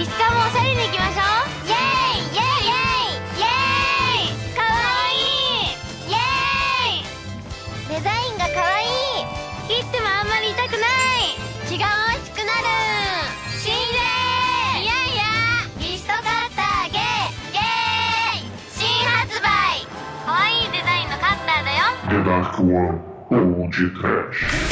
リスカもおしゃれに行きましょうイエーイイエーイイエーイイエーイかわいいイエーイデザインがかわいい切ってもあんまり痛くない血が美味しくなる新礼いやいやリストカッターゲーゲー新発売かわいいデザインのカッターだよ The Dark One Old Trash.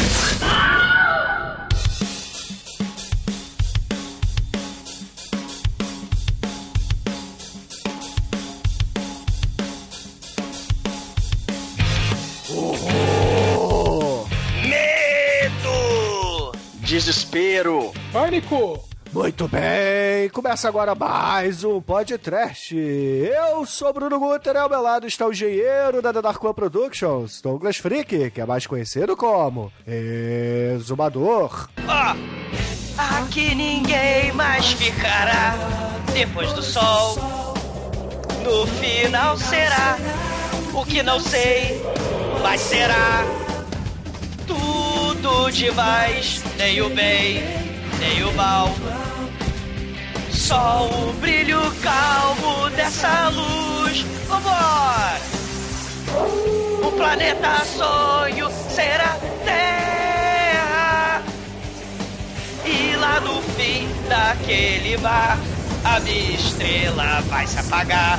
Pânico! Muito bem, começa agora mais um podcast. Eu sou Bruno Guter, ao meu lado está o engenheiro da The Dark One Productions, Douglas Freak, que é mais conhecido como Exumador. Ó, aqui ninguém mais ficará depois do sol. No final será o que não sei, mas será tudo demais, nem o bem, nem o mal. Só o brilho calmo dessa luz. Vambora! O planeta sonho será Terra. E lá no fim daquele mar, a minha estrela vai se apagar.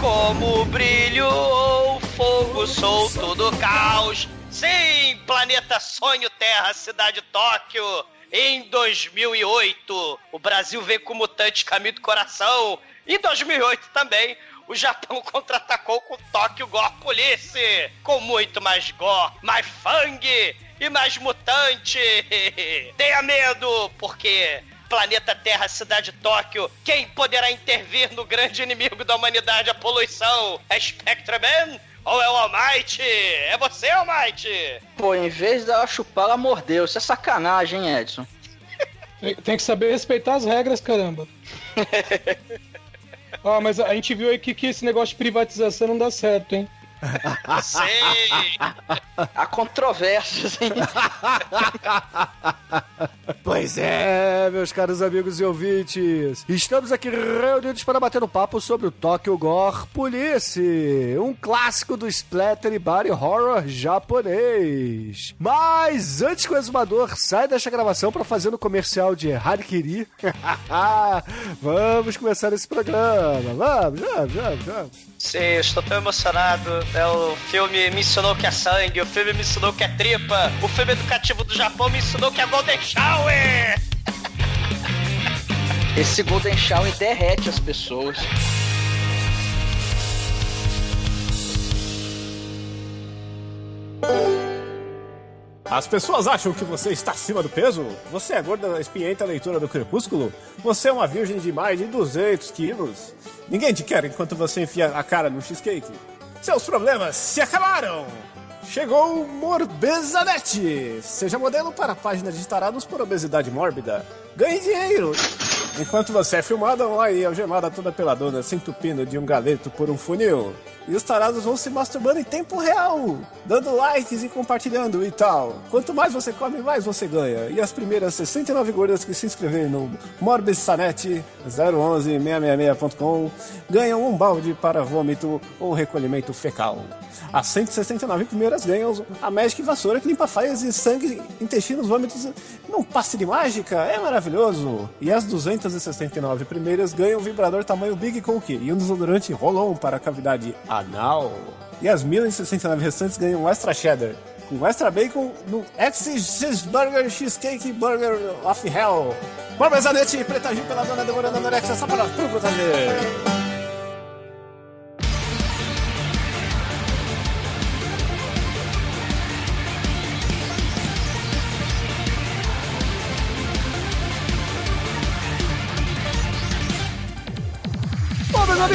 Como brilho ou fogo solto do caos. Sim, planeta Sonho Terra, cidade Tóquio. Em 2008, o Brasil veio com mutante caminho do coração. Em 2008 também, o Japão contra-atacou com Tóquio Gore Police. Com muito mais gore, mais fangue e mais mutante. Tenha medo, porque planeta Terra, cidade Tóquio, quem poderá intervir no grande inimigo da humanidade, a poluição? É Spectreman ou é o Almighty? É você, Almighty? Pô, em vez dela chupar, ela mordeu. Isso é sacanagem, hein, Edson? Tem, tem que saber respeitar as regras, caramba. Ó, mas a gente viu aí que, que esse negócio de privatização não dá certo, hein? Sei! Há controvérsias, hein? Pois é, meus caros amigos e ouvintes. Estamos aqui reunidos para bater um papo sobre o Tokyo Gore Police, um clássico do splatter e body horror japonês. Mas antes que o exumador saia desta gravação para fazer no comercial de Harikiri, vamos começar esse programa. Vamos, vamos, vamos, vamos. Sim, estou tão emocionado. É, o filme me ensinou que é sangue, o filme me ensinou que é tripa, o filme educativo do Japão me ensinou que é Golden Shower! Esse Golden Shower derrete as pessoas. As pessoas acham que você está acima do peso? Você é gorda, espinhenta leitura do crepúsculo? Você é uma virgem de mais de 200 quilos? Ninguém te quer enquanto você enfia a cara no cheesecake. Seus problemas se acabaram! Chegou o Morbezanet! Seja modelo para a página de tarados por obesidade mórbida. Ganhe dinheiro! Enquanto você é filmada online algemada toda peladona, se entupindo de um galeto por um funil. E os tarados vão se masturbando em tempo real, dando likes e compartilhando e tal. Quanto mais você come, mais você ganha. E as primeiras 69 gordas que se inscreverem no Morbidsanet 011-666.com ganham um balde para vômito ou recolhimento fecal. As 169 primeiras ganham a Magic Vassoura que limpa faias e sangue, intestinos, vômitos num passe de mágica. É maravilhoso. E as 269 primeiras ganham um vibrador tamanho Big Coke e um desodorante Rolon para a cavidade anal. E as 1069 restantes ganham um extra cheddar com extra bacon no X-Cheeseburger Cheesecake Burger of Hell. Barbezanete, preta Gil pela dona demorando anorexia só para pro proteger.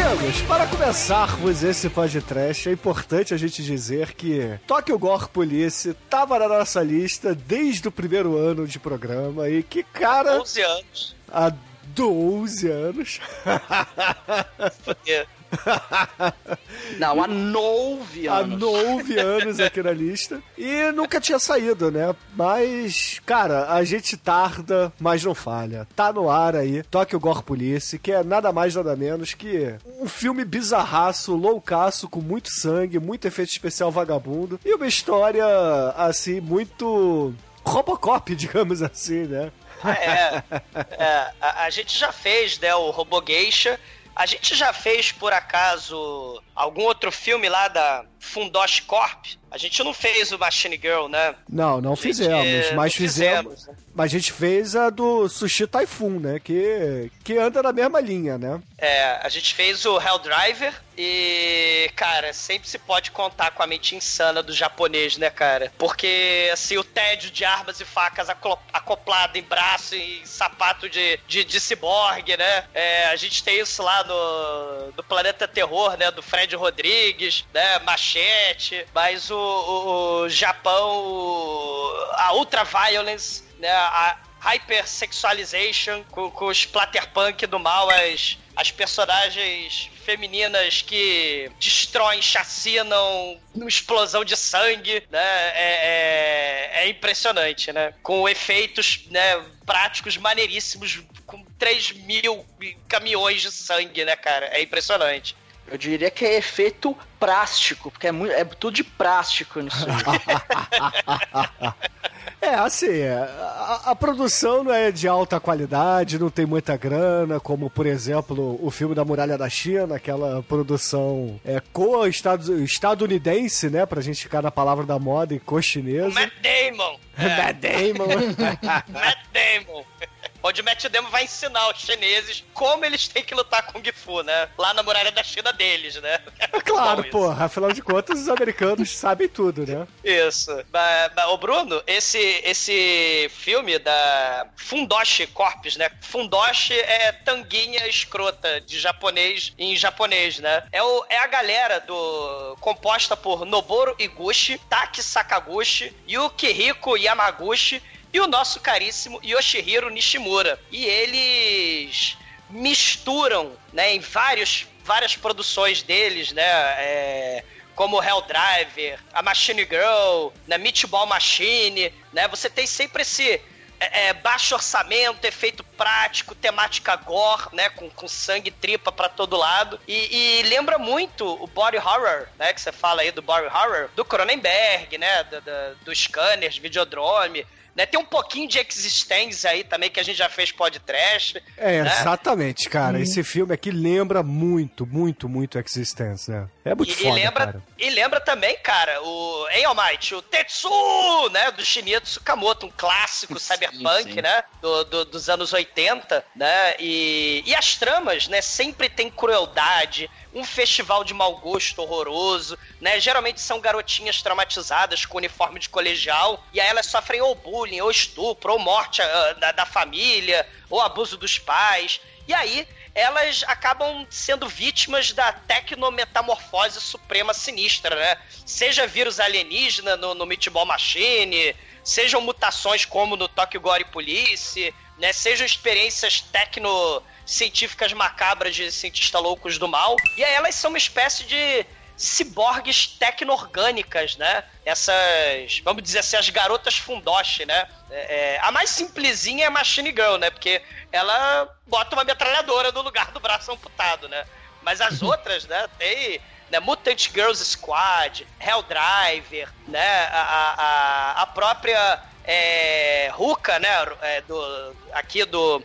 Amigos, para começarmos esse podcast, é importante a gente dizer que Tokyo Gore Police tava na nossa lista desde o primeiro ano de programa e que, cara, 11 anos. há 12 anos. Porque Não, há nove Há anos. nove anos aqui na lista. E nunca tinha saído, né? Mas, cara, a gente tarda, mas não falha. Tá no ar aí, Tokyo Gore Police, que é nada mais nada menos que um filme bizarraço, loucaço, com muito sangue, muito efeito especial vagabundo. E uma história, assim, muito... Robocop, digamos assim, né? É, é a, a gente já fez, né, o Robogeisha. A gente já fez, por acaso, algum outro filme lá da Fundosh Corp? A gente não fez o Machine Girl, né? Não, não gente, fizemos, mas não fizemos. fizemos, né? Mas a gente fez a do Sushi Typhoon, né? Que, que anda na mesma linha, né? É, a gente fez o Helldriver e, cara, sempre se pode contar com a mente insana do japonês, né, cara? Porque, assim, o tédio de armas e facas acoplado em braço e sapato de, de, de ciborgue, né? É, a gente tem isso lá no, no Planeta Terror, né? Do Fred Rodrigues, né? Machete, mas o, o, o Japão, a Ultra Violence, né? A, hypersexualization com, com o splatterpunk do mal, as, as personagens femininas que destroem, chacinam, explosão de sangue, né? É, é, é impressionante, né? Com efeitos né, práticos maneiríssimos, com 3 mil caminhões de sangue, né, cara? É impressionante. Eu diria que é efeito plástico, porque é, muito, é tudo de plástico nisso. É, assim, é, a, a produção não é de alta qualidade, não tem muita grana, como, por exemplo, o filme da Muralha da China, aquela produção é, co-estadunidense, né? Pra gente ficar na palavra da moda e co-chinesa. Matt Damon! Matt Damon. Matt Damon! Onde o Matt Damon vai ensinar os chineses como eles têm que lutar Kung Fu, né? Lá na muralha da China deles, né? É claro, porra, afinal de contas, os americanos sabem tudo, né? Isso. Mas, mas, ô Bruno, esse, esse filme da Fundoshi Corps, né? Fundoshi é tanguinha escrota de japonês em japonês, né? É, o, é a galera do composta por Noboru Iguchi, Taki Sakaguchi, Yukihiko Yamaguchi e o nosso caríssimo Yoshihiro Nishimura. E eles misturam, né, em vários, várias produções deles, né, é, como Helldriver, a Machine Girl, né, Meatball Machine, né, você tem sempre esse é, é, baixo orçamento, efeito prático, temática gore, né, com, com sangue tripa pra todo lado, e, e lembra muito o body horror, né, que você fala aí do body horror, do Cronenberg, né, do, do, do Scanners, Videodrome, né, tem um pouquinho de Existence aí também, que a gente já fez podcast. É, né? exatamente, cara. Esse filme aqui lembra muito, muito, muito Existence, né? É muito E, e foda, lembra, cara. E lembra também, cara, o Em Almighty, o Tetsu, né, do Shinichi Tsukamoto, um clássico Sim, cyberpunk, sim. né, do, do- dos anos 80, né, e, e as tramas, né, sempre tem crueldade, um festival de mau gosto horroroso, né, geralmente são garotinhas traumatizadas com uniforme de colegial, e aí elas sofrem ou bullying, ou estupro, ou morte ah, da, da família, ou abuso dos pais, e aí elas acabam sendo vítimas da tecnometamorfose suprema sinistra, né? Seja vírus alienígena no, no Meatball Machine, sejam mutações como no Tokyo Gore Police, né? Sejam experiências tecno científicas macabras de cientistas loucos do mal. E aí elas são uma espécie de ciborgues tecno-orgânicas, né? Essas, vamos dizer assim, as garotas fundoshi, né? É, é, a mais simplesinha é a Machine Girl, né? Porque ela bota uma metralhadora no lugar do braço amputado, né? Mas as outras, né? Tem né, Mutant Girls Squad, Helldriver, né? A, a, a- própria é, Ruka, né? é, do, aqui do,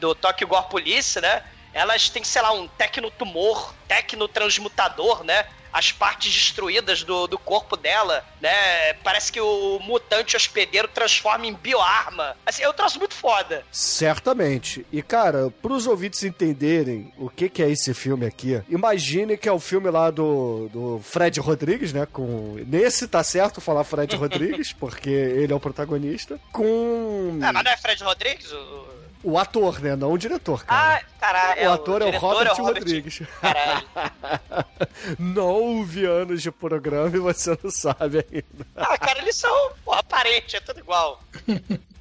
do Tokyo Gore Police, né? Elas têm, sei lá, um tecnotumor, tecnotransmutador, né? As partes destruídas do, do corpo dela, né? Parece que o mutante hospedeiro transforma em bioarma. Assim, é um troço muito foda. Certamente. E, cara, pros ouvintes entenderem o que, que é esse filme aqui, imagine que é o filme lá do, do Fred Rodrigues, né? Com... Nesse tá certo falar Fred Rodrigues, porque ele é o protagonista. Com Ah, mas não é Fred Rodrigues? O, o- o ator, né? Não o diretor, Ah, cara. caralho. o ator é o diretor Robert, é o Robert Rodrigues. Caralho. Nove anos de programa e você não sabe ainda. Ah, cara, eles são, porra, parente, é tudo igual.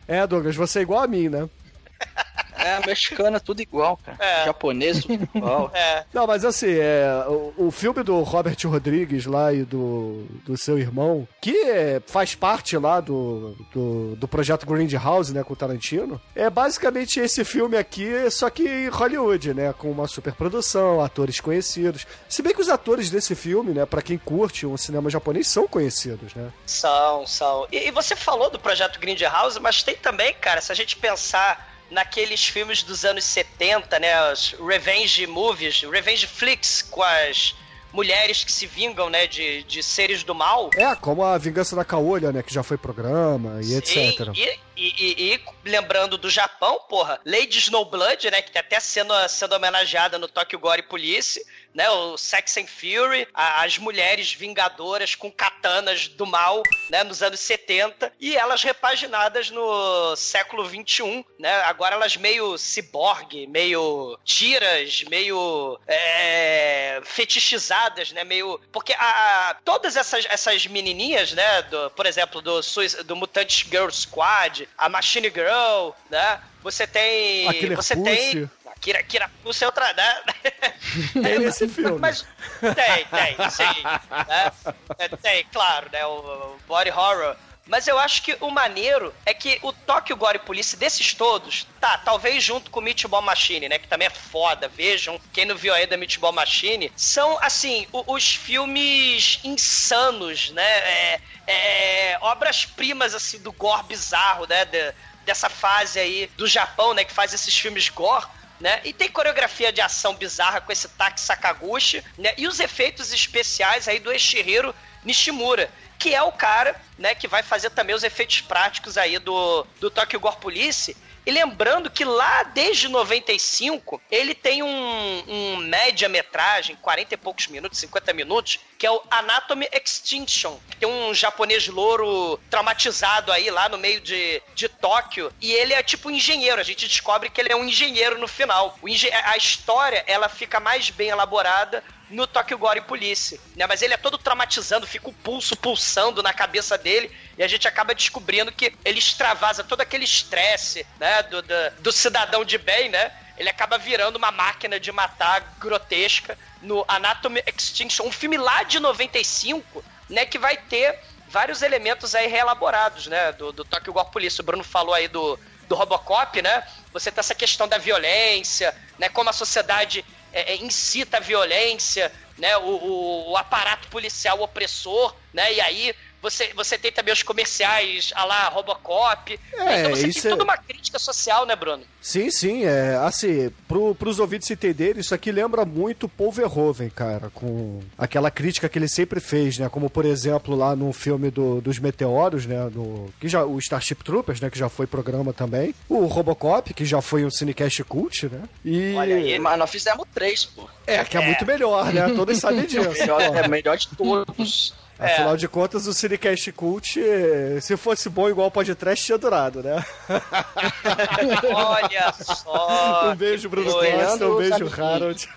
É, Douglas, você é igual a mim, né? É, mexicana, tudo igual, cara. É. Japonês, tudo igual. É. Não, mas assim, é, o, o filme do Robert Rodrigues lá e do, do seu irmão, que é, faz parte lá do, do, do projeto Grindhouse, né, com o Tarantino, é basicamente esse filme aqui, só que em Hollywood, né, com uma superprodução, atores conhecidos. Se bem que os atores desse filme, né, pra quem curte o cinema japonês, são conhecidos, né? São, são. E, e você falou do projeto Grindhouse, mas tem também, cara, se a gente pensar naqueles filmes dos anos 70, né, os revenge movies, revenge flicks com as mulheres que se vingam, né, de, de seres do mal. É, como a Vingança da Caolha, né, que já foi programa e etc. Sim, e, e, e- e lembrando do Japão, porra, Lady Snowblood, né, que tá até sendo, sendo homenageada no Tokyo Gore Police, né, o Sex and Fury, a- as mulheres vingadoras com katanas do mal, né, nos anos 70, e elas repaginadas no século 21, né, agora elas meio ciborgue, meio tiras, meio é, fetichizadas, né, meio... Porque a, a- todas essas, essas menininhas, né, do, por exemplo, do, do Mutant Girl Squad, a Machine Girl, né, você tem... A Killer você tem... Kira, Kira Pussy é outra, né? Tem nesse filme. Mas tem, tem, sim. né? É, Tem, claro, né? O, o body horror. Mas eu acho que o maneiro é que o Tokyo Gore Police desses todos, tá, talvez junto com o Meatball Machine, né, que também é foda, vejam, quem não viu ainda Meatball Machine, são, assim, os filmes insanos, né, é, é, obras-primas, assim, do gore bizarro, né, de- dessa fase aí do Japão, né, que faz esses filmes gore, né? E tem coreografia de ação bizarra com esse Taki Sakaguchi, né? E os efeitos especiais aí do Eshihiro Nishimura, que é o cara, né, que vai fazer também os efeitos práticos aí do, do Tokyo Gore Police. E lembrando que lá desde 95, ele tem um, um média-metragem, 40 e poucos minutos, 50 minutos, que é o Anatomy Extinction. Tem um japonês louro traumatizado aí lá no meio de, de Tóquio. E ele é tipo um engenheiro. A gente descobre que ele é um engenheiro no final. Engen- a história, ela fica mais bem elaborada no Tokyo Gore Police, né? Mas ele é todo traumatizando, fica o pulso pulsando na cabeça dele e a gente acaba descobrindo que ele extravasa todo aquele estresse, né, do, do, do cidadão de bem, né? Ele acaba virando uma máquina de matar grotesca no Anatomy Extinction, um filme lá de 95, né, que vai ter vários elementos aí reelaborados, né, do, do Tokyo Gore Police. O Bruno falou aí do, do Robocop, né? Você tem essa questão da violência, né? Como a sociedade é, é, incita a violência, né? O, o, o aparato policial opressor, né? E aí você, você tem também os comerciais a lá Robocop. É, então você isso tem é- toda uma crítica social, né, Bruno? Sim, sim, é assim, pro, pros ouvintes entenderem, isso aqui lembra muito Paul Verhoeven, cara, com aquela crítica que ele sempre fez, né, como por exemplo lá no filme do, dos Meteoros, né, no, que já, o Starship Troopers, né, que já foi programa também, o Robocop, que já foi um Cinecast Cult, né, e... Olha aí. Mas nós fizemos três, pô. É, que é, muito melhor, né, todos sabem disso. Melhor, é melhor de todos. Afinal de contas, o Cinecast Cult, se fosse bom igual o podcast, tinha durado, né? Olha só. um beijo, Bruno. Costa, um beijo. Harold.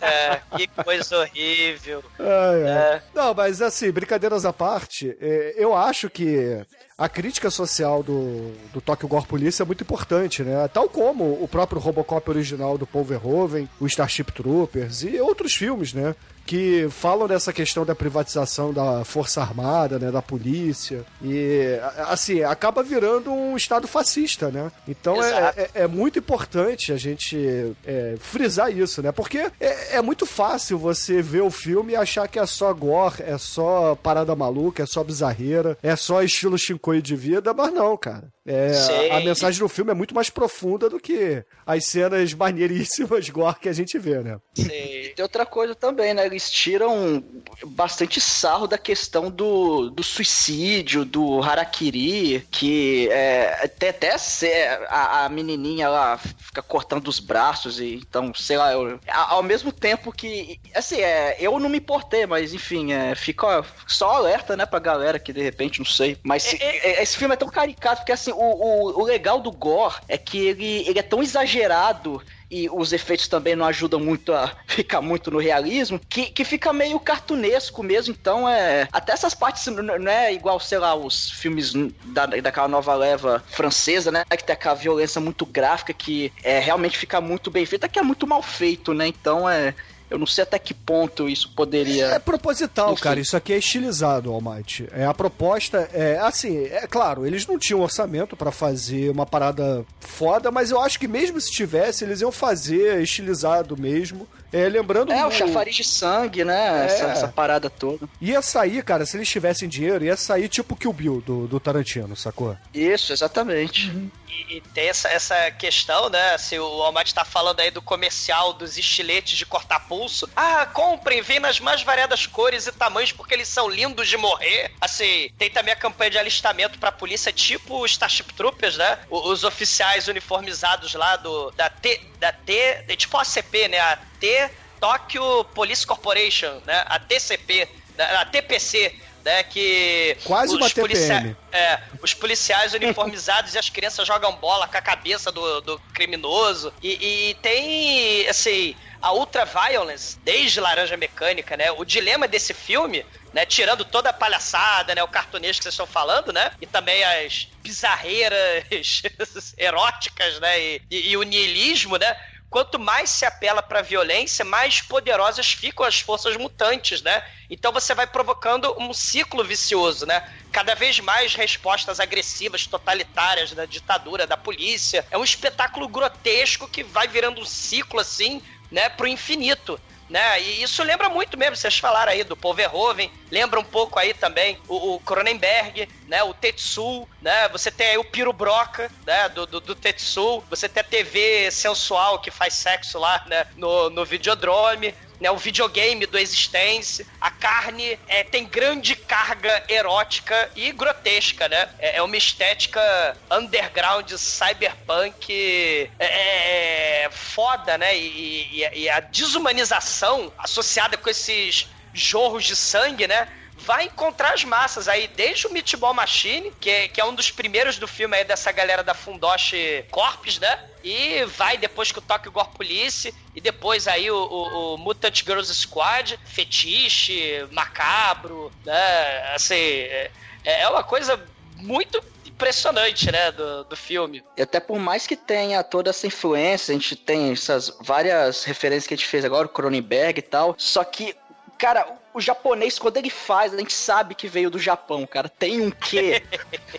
É, que coisa horrível. Ai, ai. É. Não, mas assim, brincadeiras à parte, é, eu acho que a crítica social do, do Tokyo Gore Police é muito importante, né? Tal como o próprio Robocop original do Paul Verhoeven, o Starship Troopers e outros filmes, né? Que falam dessa questão da privatização da Força Armada, né? Da polícia. E, assim, acaba virando um Estado fascista, né? Então é, é, é muito importante a gente é, frisar isso, né? Porque é, é muito fácil você ver o filme e achar que é só gore, é só parada maluca, é só bizarreira, é só estilo Shinkoi de vida, mas não, cara. É, Sim. a, a mensagem do filme é muito mais profunda do que as cenas maneiríssimas gore que a gente vê, né? Sei. Tem outra coisa também, né? Eles tiram bastante sarro da questão do, do suicídio, do harakiri, que é, tem até se- a, a menininha lá fica cortando os braços e então, sei lá, eu- ao mesmo tempo que, assim, é, eu não me importei, mas enfim, é, fica só alerta, né, pra galera que de repente, não sei, mas se- é- esse filme é tão caricato, porque assim, o, o, o legal do gore é que ele, ele é tão exagerado e os efeitos também não ajudam muito a ficar muito no realismo, que, que fica meio cartunesco mesmo, então é. Até essas partes não é igual, sei lá, os filmes da, daquela nova leva francesa, né? Que tem aquela violência muito gráfica que é, realmente fica muito bem feita, que é muito mal feito, né? Então é. Eu não sei até que ponto isso poderia. É proposital, Enfim. cara. Isso aqui é estilizado, Almighty. É a proposta é assim, é claro, eles não tinham orçamento pra fazer uma parada foda, mas eu acho que mesmo se tivesse, eles iam fazer estilizado mesmo. É, lembrando É, o chafariz de sangue, né? É. Essa, essa parada toda. Ia sair, cara, se eles tivessem dinheiro, ia sair tipo Kill Bill do, do Tarantino, sacou? Isso, exatamente. E, e tem essa, essa questão, né? Se o Almighty tá falando aí do comercial dos estiletes de cortar pulso. Ah, comprem, vem nas mais variadas cores e tamanhos porque eles são lindos de morrer. Assim, tem também a campanha de alistamento pra polícia, tipo os Starship Troopers, né? Os oficiais uniformizados lá do da T, da T, é tipo a ACP, né? A T Tokyo Police Corporation, né? A TCP, né? a TPC, né? Que Quase uma TPM. é, os policiais uniformizados e as crianças jogam bola com a cabeça do, do criminoso. E, e tem, assim, a ultra violence, desde Laranja Mecânica, né? O dilema desse filme, né? Tirando toda a palhaçada, né? O cartunesco que vocês estão falando, né? E também as bizarreiras eróticas, né? E, e- e o niilismo, né? Quanto mais se apela pra violência, mais poderosas ficam as forças mutantes, né? Então você vai provocando um ciclo vicioso, né? Cada vez mais respostas agressivas, totalitárias da ditadura, da polícia. É um espetáculo grotesco que vai virando um ciclo assim, né, pro infinito. Né? E isso lembra muito mesmo, vocês falaram aí do Paul Verhoeven, lembra um pouco aí também o, Cronenberg, né? O Tetsu, né? Você tem aí o Piro Broca, né? Do, do, do Tetsu, você tem a TV sensual que faz sexo lá, né? No, no Videodrome, né, o videogame do Existence, a carne é, tem grande carga erótica e grotesca, né? É, é uma estética underground cyberpunk é, é, foda, né? E, e- e a desumanização associada com esses jorros de sangue, né? Vai encontrar as massas aí, desde o Meatball Machine, que é, que é um dos primeiros do filme aí dessa galera da Fundoshi Corps, né? E vai depois que o Tokyo Gore Police, e depois aí o, o- o Mutant Girls Squad, fetiche, macabro, né? Assim, é, é uma coisa muito impressionante, né, do, do filme. E até por mais que tenha toda essa influência, a gente tem essas várias referências que a gente fez agora, o Cronenberg e tal, só que, cara, o japonês, quando ele faz, a gente sabe que veio do Japão, cara. Tem um quê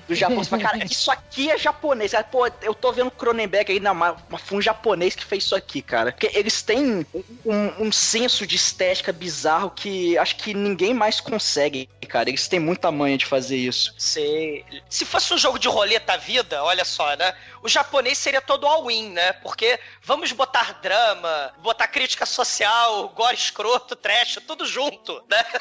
do Japão. Você fala, cara, isso aqui é japonês. Cara, pô, eu tô vendo Cronenberg aí, mas mas foi um japonês que fez isso aqui, cara. Porque eles têm um, um- senso de estética bizarro que acho que ninguém mais consegue, cara. Eles têm muita manha de fazer isso. Se, se fosse um jogo de roleta vida, olha só, né? O japonês seria todo all-in, né? Porque vamos botar drama, botar crítica social, gore escroto, trash, tudo junto, né?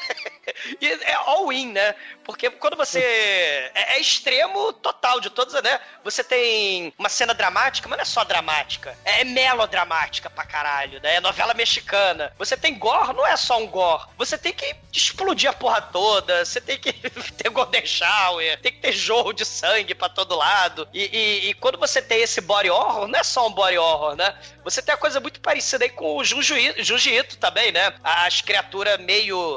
E é all-in, né? Porque quando você. É, é extremo total de todos, né? Você tem uma cena dramática, mas não é só dramática. É melodramática pra caralho, né? É novela mexicana. Você tem gore, não é só um gore. Você tem que explodir a porra toda. Você tem que ter Golden Shower. Tem que ter jorro de sangue pra todo lado. E, e- e quando você tem esse body horror, não é só um body horror, né? Você tem a coisa muito parecida aí com o Junji Junji Ito também, né? As criaturas meio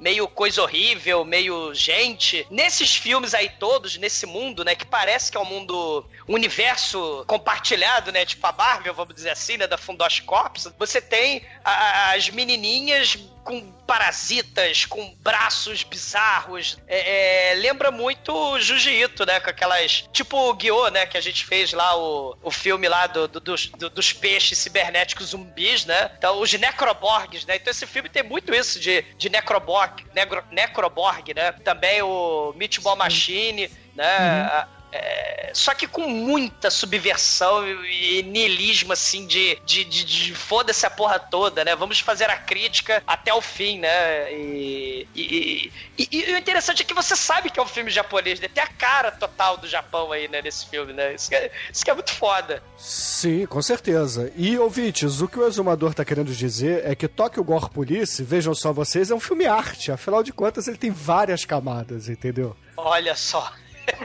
meio coisa horrível, meio gente. Nesses filmes aí todos, nesse mundo, né, que parece que é um mundo, um universo compartilhado, né, tipo a Marvel, vamos dizer assim, né, da Fundosh Corps, você tem a- as menininhas com parasitas, com braços bizarros. É, é, lembra muito Jiu-Jitsu, né? Com aquelas. Tipo o Guiô, né? Que a gente fez lá o, o filme lá do, do- dos, do- dos peixes cibernéticos zumbis, né? Então, os necroborgs, né? Então, esse filme tem muito isso de, de necroborg, necroborg, né? Também o Meatball Machine, né? A- é, só que com muita subversão e, e niilismo, assim, de, de, de, de foda-se a porra toda, né? Vamos fazer a crítica até o fim, né? E, e, e- o interessante é que você sabe que é um filme japonês, né? Tem a cara total do Japão aí, né? Nesse filme, né? Isso que é, isso que é muito foda. Sim, com certeza. E, ouvintes, o que o exumador tá querendo dizer é que Tokyo Gore Police, vejam só vocês, é um filme arte. Afinal de contas, ele tem várias camadas, entendeu? Olha só.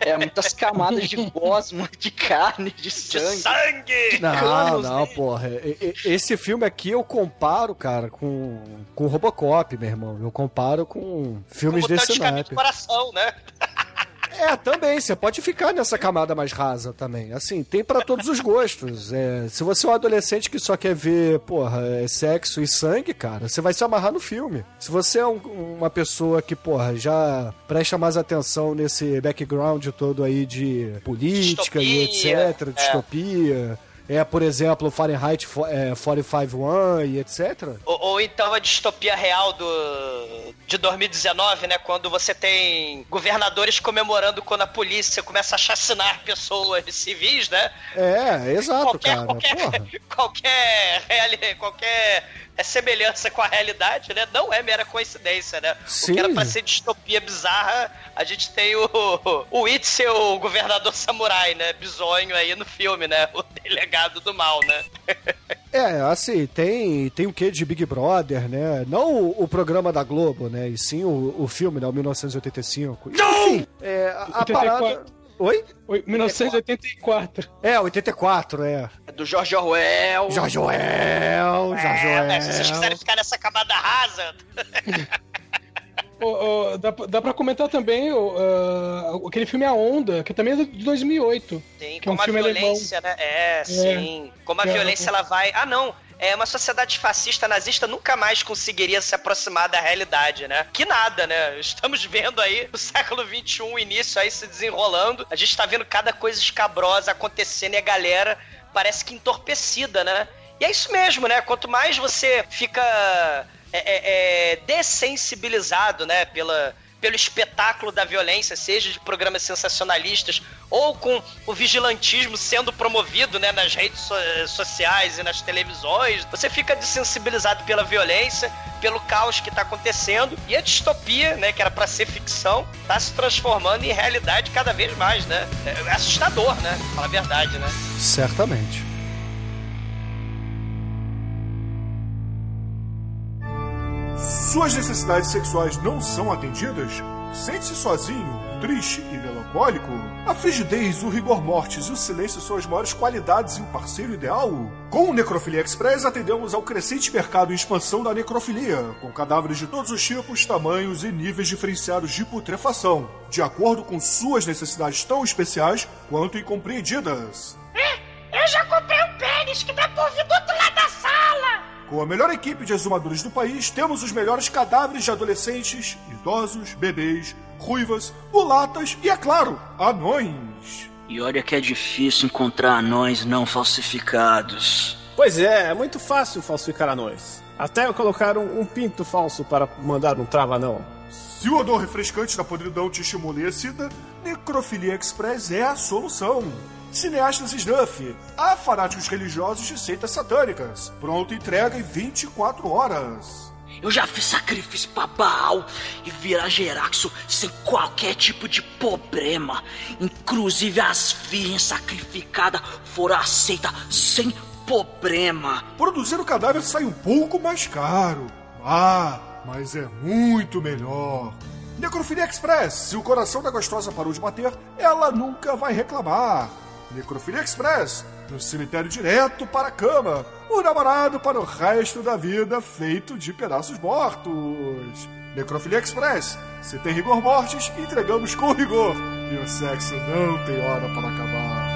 É, muitas camadas de gosma, de carne, de De sangue. sangue! Não, canos, não, né? porra. Esse filme aqui eu comparo, cara, com, com Robocop, meu irmão. Eu comparo com filmes Como desse naipe. coração, né? É, também. Você pode ficar nessa camada mais rasa também. Assim, tem pra todos os gostos. É, se você é um adolescente que só quer ver, porra, é, sexo e sangue, cara, você vai se amarrar no filme. Se você é um- uma pessoa que, porra, já presta mais atenção nesse background todo aí de política e Distopia, etc, é. distopia. É, por exemplo, Fahrenheit é, 45-1 e etc. Ou, ou então a distopia real do, de 2019, né? Quando você tem governadores comemorando quando a polícia começa a chacinar pessoas civis, né? É, exato, qualquer, cara. qualquer, Porra. qualquer, qualquer é, semelhança com a realidade, né? Não é mera coincidência, né? O Sim. que era pra ser distopia bizarra, a gente tem o, o Itzel, o governador samurai, né? Bizonho aí no filme, né? O delegado do mal, né? É, assim, tem, tem o que de Big Brother, né? Não o, o programa da Globo, né? E sim o, o filme, né? O 1985. Enfim, é, a, a 84. parada... Oi? Oi, 1984. É, 84, é. É do George Orwell. Jorge Orwell, Jorge É, né? Se vocês quiserem Orwell. ficar nessa camada rasa, Ô, ô, dá, pra- dá pra comentar também ah, aquele filme A Onda, que também é de 2008. Sim, Que é um como a filme violência, né? É, sim. Como a É. violência ela vai. Ah, não. É, uma sociedade fascista nazista nunca mais conseguiria se aproximar da realidade, né? Que nada, né? Estamos vendo aí o século XXI, o início aí se desenrolando. A gente tá vendo cada coisa escabrosa acontecendo e a galera parece que entorpecida, né? E é isso mesmo, né? Quanto mais você fica é, é, é, dessensibilizado, né? Pela, pelo espetáculo da violência, seja de programas sensacionalistas ou com o vigilantismo sendo promovido né, nas redes so- sociais e nas televisões, você fica desensibilizado pela violência, pelo caos que está acontecendo e a distopia, né, que era para ser ficção, está se transformando em realidade cada vez mais, né? É assustador, né? Fala a verdade, né? Certamente. Suas necessidades sexuais não são atendidas? Sente-se sozinho, triste e melancólico? A frigidez, o rigor mortis e o silêncio são as maiores qualidades e o parceiro ideal? Com o Necrofilia Express atendemos ao crescente mercado em expansão da necrofilia, com cadáveres de todos os tipos, tamanhos e níveis diferenciados de putrefação, de acordo com suas necessidades tão especiais quanto incompreendidas. Eu já comprei um pênis que dá pra ouvir do outro lado da sala! Com a melhor equipe de exumadores do país, temos os melhores cadáveres de adolescentes, idosos, bebês, ruivas, mulatas e, é claro, anões. E olha que é difícil encontrar anões não falsificados. Pois é, é muito fácil falsificar anões. Até colocar um, um pinto falso para mandar um trava-não. Se o odor refrescante da podridão te estimula a sida, Necrofilia Express é a solução. Cineastas Snuff, há fanáticos religiosos de seitas satânicas. Pronta entrega em 24 horas. Eu já fiz sacrifício pra Baal e virar Geraxo sem qualquer tipo de problema. Inclusive as virgens sacrificadas foram aceitas sem problema. Produzir o cadáver sai um pouco mais caro. Ah, mas é muito melhor. Necrofilia Express, se o coração da gostosa parou de bater, ela nunca vai reclamar. Necrofilia Express, no cemitério direto para a cama. O namorado para o resto da vida feito de pedaços mortos. Necrofilia Express, se tem rigor mortis, entregamos com rigor. E o sexo não tem hora para acabar.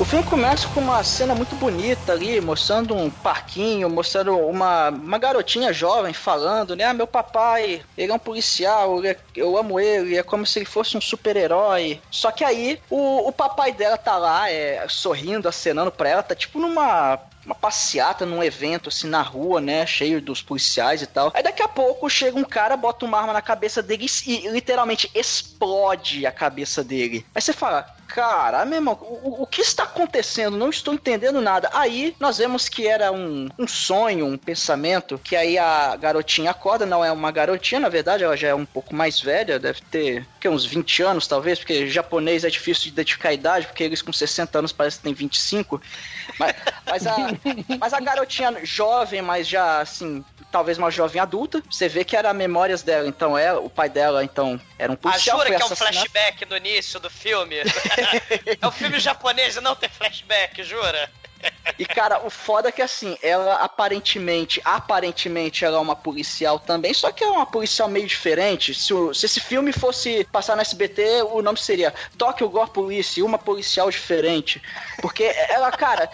O filme começa com uma cena muito bonita ali, mostrando um parquinho, mostrando uma, uma garotinha jovem falando, né? Ah, meu papai, ele é um policial, é- eu amo ele, é como se ele fosse um super-herói. Só que aí o, o papai dela tá lá, é, sorrindo, acenando pra ela, tá tipo numa uma passeata num evento assim na rua, né? Cheio dos policiais e tal. Aí daqui a pouco chega um cara, bota uma arma na cabeça dele e literalmente explode a cabeça dele. Aí você fala. Cara, meu irmão, o, o que está acontecendo? Não estou entendendo nada. Aí nós vemos que era um, um sonho, um pensamento, que aí a garotinha acorda, não é uma garotinha, na verdade, ela já é um pouco mais velha, deve ter que, uns 20 anos, talvez, porque japonês é difícil de identificar a idade, porque eles com 60 anos parecem que tem 25. Mas, mas a, Mas a garotinha jovem, mas já assim, talvez uma jovem adulta, você vê que era memórias dela, então é, o pai dela, então, era um Ah, policial. jura foi que é um flashback no início do filme? é um filme japonês e não tem flashback, jura? E, cara, o foda é que, assim, ela aparentemente, aparentemente, ela é uma policial também, só que é uma policial meio diferente. Se, o- se esse filme fosse passar no SBT, o nome seria Tokyo Gore Police, uma policial diferente. Porque ela, cara,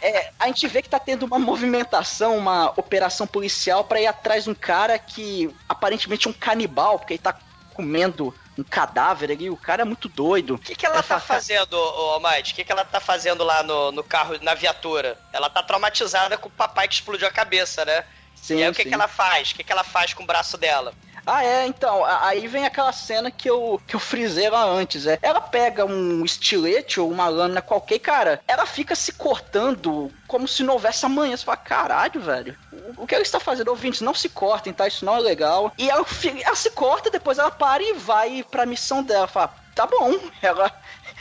é, a gente vê que tá tendo uma movimentação, uma operação policial pra ir atrás de um cara que aparentemente é um canibal, porque ele tá comendo um cadáver ali, o cara é muito doido. O que, que ela tá fazendo, ô Almighty? O que, que ela tá fazendo lá no, no carro, na viatura? Ela tá traumatizada com o papai que explodiu a cabeça, né? Sim, e aí o que, sim. que ela faz? O que, que ela faz com o braço dela? Ah, é, então, aí vem aquela cena que eu, que eu frisei lá antes, é. Ela pega um estilete ou uma lâmina qualquer, cara, ela fica se cortando como se não houvesse amanhã. Você fala, caralho, velho, o, o que ela está fazendo? Ouvintes, não se cortem, tá? Isso não é legal. E ela, ela se corta, depois ela para e vai pra missão dela. Fala, tá bom, ela,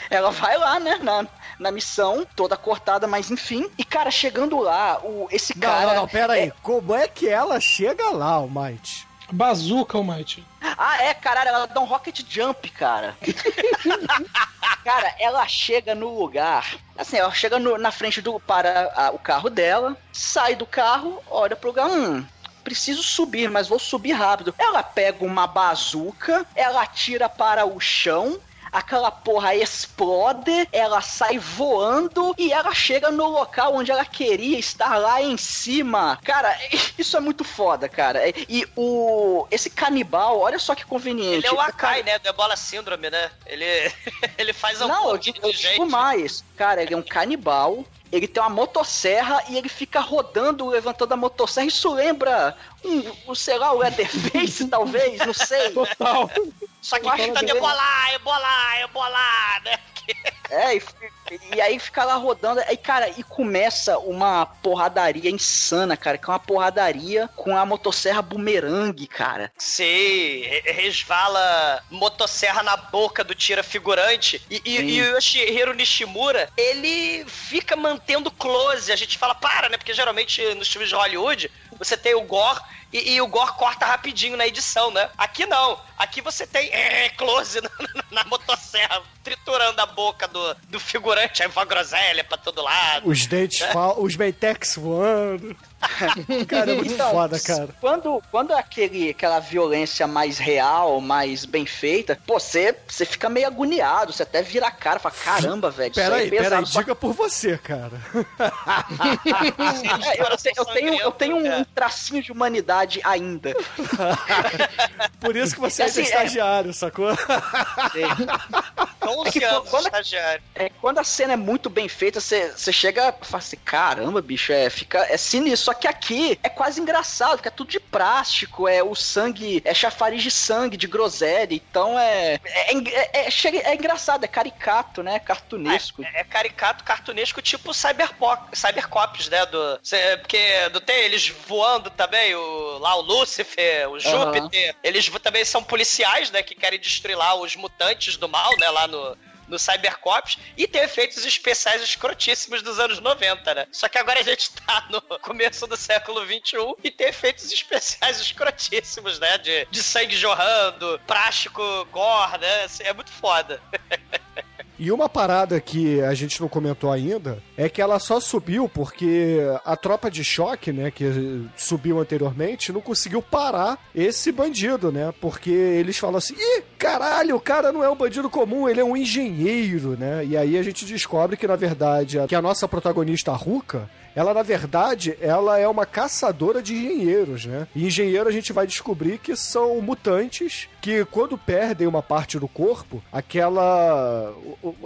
ela vai lá, né, na, na missão, toda cortada, mas enfim. E, cara, chegando lá, o, esse Não, cara... não, não, pera aí. Como é que ela chega lá, o O Might. Ah, é, caralho, ela dá um rocket jump, cara. cara, ela chega no lugar. Assim, ela chega no- na frente do. para a- o carro dela, sai do carro, olha pro lugar. Hum. Preciso subir, mas vou subir rápido. Ela pega uma bazuca, ela atira para o chão, aquela porra explode, ela sai voando e ela chega no local onde ela queria estar lá em cima. Cara, isso é muito foda, cara. E o esse canibal, olha só que conveniente. Ele é o cara- Akai, né? Do Ebola Síndrome, né? Ele, ele faz um Não, eu digo, eu digo mais. Cara, ele é um canibal. Ele tem uma motosserra e ele fica rodando, levantando a motosserra. Isso lembra um, um, sei lá, o Leatherface, talvez, não sei. Total. Só que fica que- ebolar, ebolar, ebolar, né? É, e, e aí fica lá rodando. Aí, cara, e começa uma porradaria insana, cara. Que é uma porradaria com a motosserra bumerangue, cara. Sei, re- resvala motosserra na boca do tira figurante. E, e, Sim. e o Yoshihiro Nishimura, ele fica mantendo close. A gente fala, para, né? Porque geralmente nos filmes de Hollywood, você tem o gore e, e o gore corta rapidinho na edição, né? Aqui não. Aqui você tem é, close na, na motosserra, triturando a boca do, do figurante. Aí vai groselha pra todo lado. Os dentes, fal... os Mentex voando. Cara, é muito Então, foda, cara. Quando, quando é aquele, aquela violência mais real, mais bem feita, pô, você você fica meio agoniado, você até vira a cara, fala, caramba, velho, isso Pera aí é pera aí, pesado. Só diga por você, cara. É, eu, eu tenho, eu tenho um tracinho de humanidade ainda. Por isso que você é Assim, é- estagiário, sacou? 11 que anos, quando- estagiário. É, quando a cena é muito bem feita, você você chega e fala assim, caramba, bicho, é, fica, é sinistro. Só que aqui é quase engraçado, porque é tudo de plástico, é o sangue, é chafariz de sangue, de groselha, então é. É, é, é, chega- é engraçado, é caricato, né? Cartunesco. É, é caricato, cartunesco, tipo cyberpop, cybercops, né? Do, cê- porque do, tem eles voando também, o, lá o Lúcifer, o Júpiter. Eles vo- também são policiais, né? Que querem destruir lá os mutantes do mal, né? Lá no, no Cybercops. E tem efeitos especiais escrotíssimos dos anos 90, né? Só que agora a gente tá no começo do século 21 e tem efeitos especiais escrotíssimos, né? De, de sangue jorrando, plástico gore, né? É muito foda. E uma parada que a gente não comentou ainda é que ela só subiu porque a tropa de choque, né, que subiu anteriormente, não conseguiu parar esse bandido, né? Porque eles falam assim: ih, caralho, o cara não é um bandido comum, ele é um engenheiro, né? E aí a gente descobre que, na verdade, a- que a nossa protagonista, a Ruka, ela na verdade ela é uma caçadora de engenheiros, né? E engenheiro a gente vai descobrir que são mutantes que quando perdem uma parte do corpo, aquela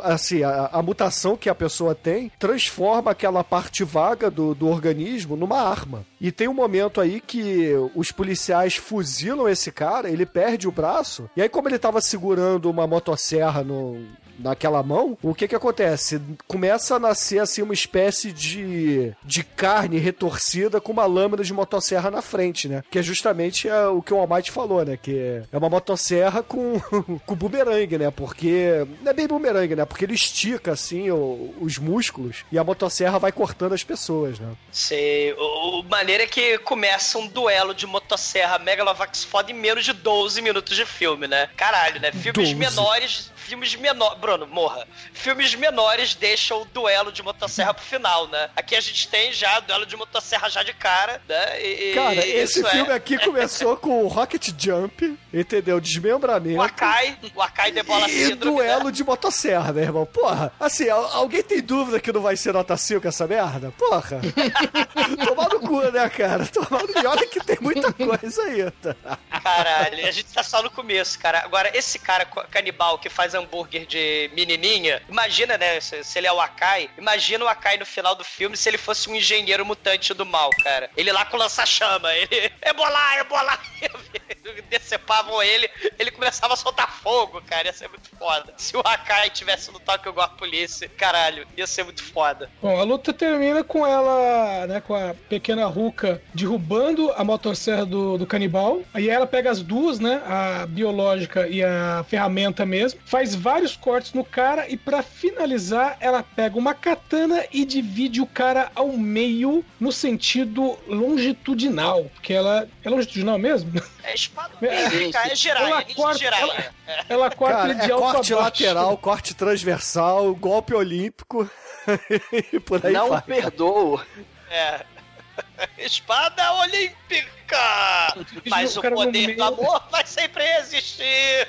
assim, a, a mutação que a pessoa tem transforma aquela parte vaga do, do organismo numa arma. E tem um momento aí que os policiais fuzilam esse cara, ele perde o braço, e aí como ele tava segurando uma motosserra no naquela mão, o que que acontece? Começa a nascer assim uma espécie de, de carne retorcida com uma lâmina de motosserra na frente, né? Que é justamente é, o que o Almighty falou, né? Que é uma motosserra com, com bumerangue, né? Porque. Não é bem bumerangue, né? Porque ele estica assim o- os músculos e a motosserra vai cortando as pessoas, né? Sei. O, o maneiro é que começa um duelo de motosserra Megalovax foda em menos de 12 minutos de filme, né? Caralho, né? Filmes 12. menores. Filmes menores. Bruno, morra. Filmes menores deixam o duelo de motosserra pro final, né? Aqui a gente tem já o duelo de motosserra já de cara, né? E, Cara, esse é- filme aqui começou com o Rocket Jump, entendeu? Desmembramento. O Akai, o Akai debola E síndrome, né? duelo de motosserra, né, irmão? Porra, assim, al- alguém tem dúvida que não vai ser nota 5 essa merda? Porra. Tomar no cu, né, cara? Tomar no... E olha que tem muita coisa aí. Tá? Caralho, a gente tá só no começo, cara. Agora, esse cara canibal que faz hambúrguer de menininha, imagina, né, se, se ele é o Akai, imagina o Akai no final do filme se ele fosse um engenheiro mutante do mal, cara. Ele lá com lança-chama, ele, ebolar, ebolar. Decepavam ele, ele começava a soltar fogo, cara, ia ser muito foda. Se o Akai tivesse no Tokyo Gore Police, caralho, ia ser muito foda. Bom, a luta termina com ela, né, com a pequena Ruka derrubando a motosserra do, do canibal. Aí ela pega as duas, né, a biológica e a ferramenta mesmo, faz vários cortes no cara e pra finalizar ela pega uma katana e divide o cara ao meio no sentido longitudinal, porque ela é longitudinal mesmo. É espada, É, é, é ela giraia, ninja corta- giraia. ela- Ela corta Cara, ele de é alto a corte baixo. lateral, corte transversal, golpe olímpico e por aí Não vai. perdoo. É. Espada olímpica! Mas o o poder do amor vai sempre existir!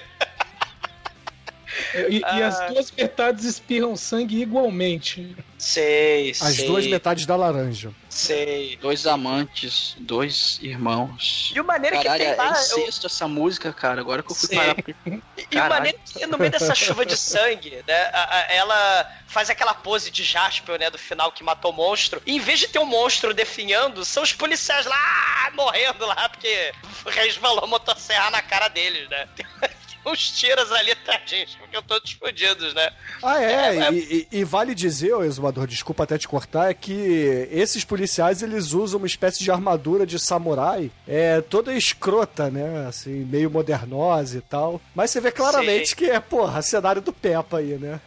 E, e as duas metades espirram sangue igualmente. Sei, As sei, duas metades da laranja. sei. Dois amantes, dois irmãos. E o maneiro é que Caralho, tem é lá. eu- incesto essa música, cara. Agora que eu fui Sim. parar. pra- E o Caralho. maneiro é que no meio dessa chuva de sangue, né? a- a- ela faz aquela pose de Jasper, né? Do final que matou o monstro. E em vez de ter um monstro definhando, são os policiais lá ah, morrendo lá, porque resvalou a motosserra na cara deles, né? Uns tiros ali atrás, gente, porque estão todos fodidos, né? Ah, é, É, é- E, e- e vale dizer, ô exumador, desculpa até te cortar, é que esses policiais eles usam uma espécie de armadura de samurai, é toda escrota, né? Assim, meio modernosa e tal. Mas você vê claramente Sim. que é, porra, cenário do Peppa aí, né?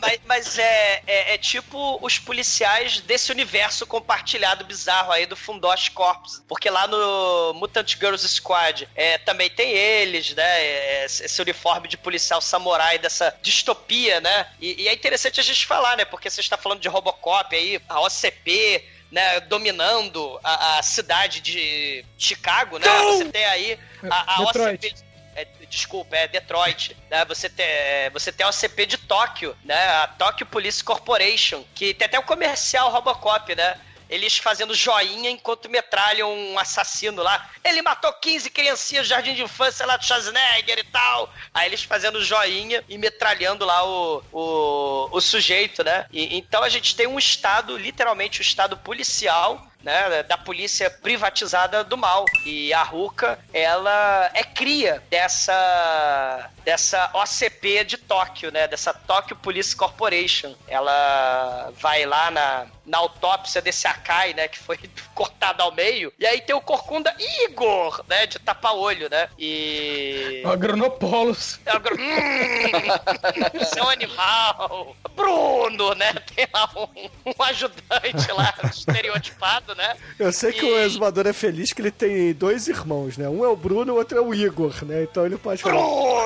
Mas mas é, é, é tipo os policiais desse universo compartilhado bizarro aí do Fundosh Corps. Porque lá no Mutant Girls Squad é, também tem eles, né? é, Esse uniforme de policial samurai dessa distopia, né? E, e é interessante a gente falar, né? Porque você está falando de Robocop aí, a OCP. Né, dominando a, a cidade de Chicago, né? Você tem aí a, a. OCP é, desculpa, é Detroit. Né? Você, tem, é, você tem a OCP de Tóquio, né? A Tokyo Police Corporation, que tem até o comercial Robocop, né? Eles fazendo joinha enquanto metralham um assassino lá. Ele matou 15 criancinhas do jardim de infância lá do Schwarzenegger e tal. Aí eles fazendo joinha e metralhando lá o, o, o sujeito, né? E, então a gente tem um estado, literalmente um estado policial né, da polícia privatizada do mal. E a Ruka, ela é cria dessa dessa OCP de Tóquio, né, dessa Tokyo Police Corporation. Ela vai lá na, na autópsia desse Akai, né, que foi cortado ao meio, e aí tem o corcunda Igor, né, de tapa-olho, né, e... Agronopolos. É agora- Hum, seu animal. Bruno, né? Tem lá um, um ajudante lá, estereotipado, né? Eu sei que E- o exumador é feliz que ele tem dois irmãos, né? Um é o Bruno e o outro é o Igor, né? Então ele pode falar.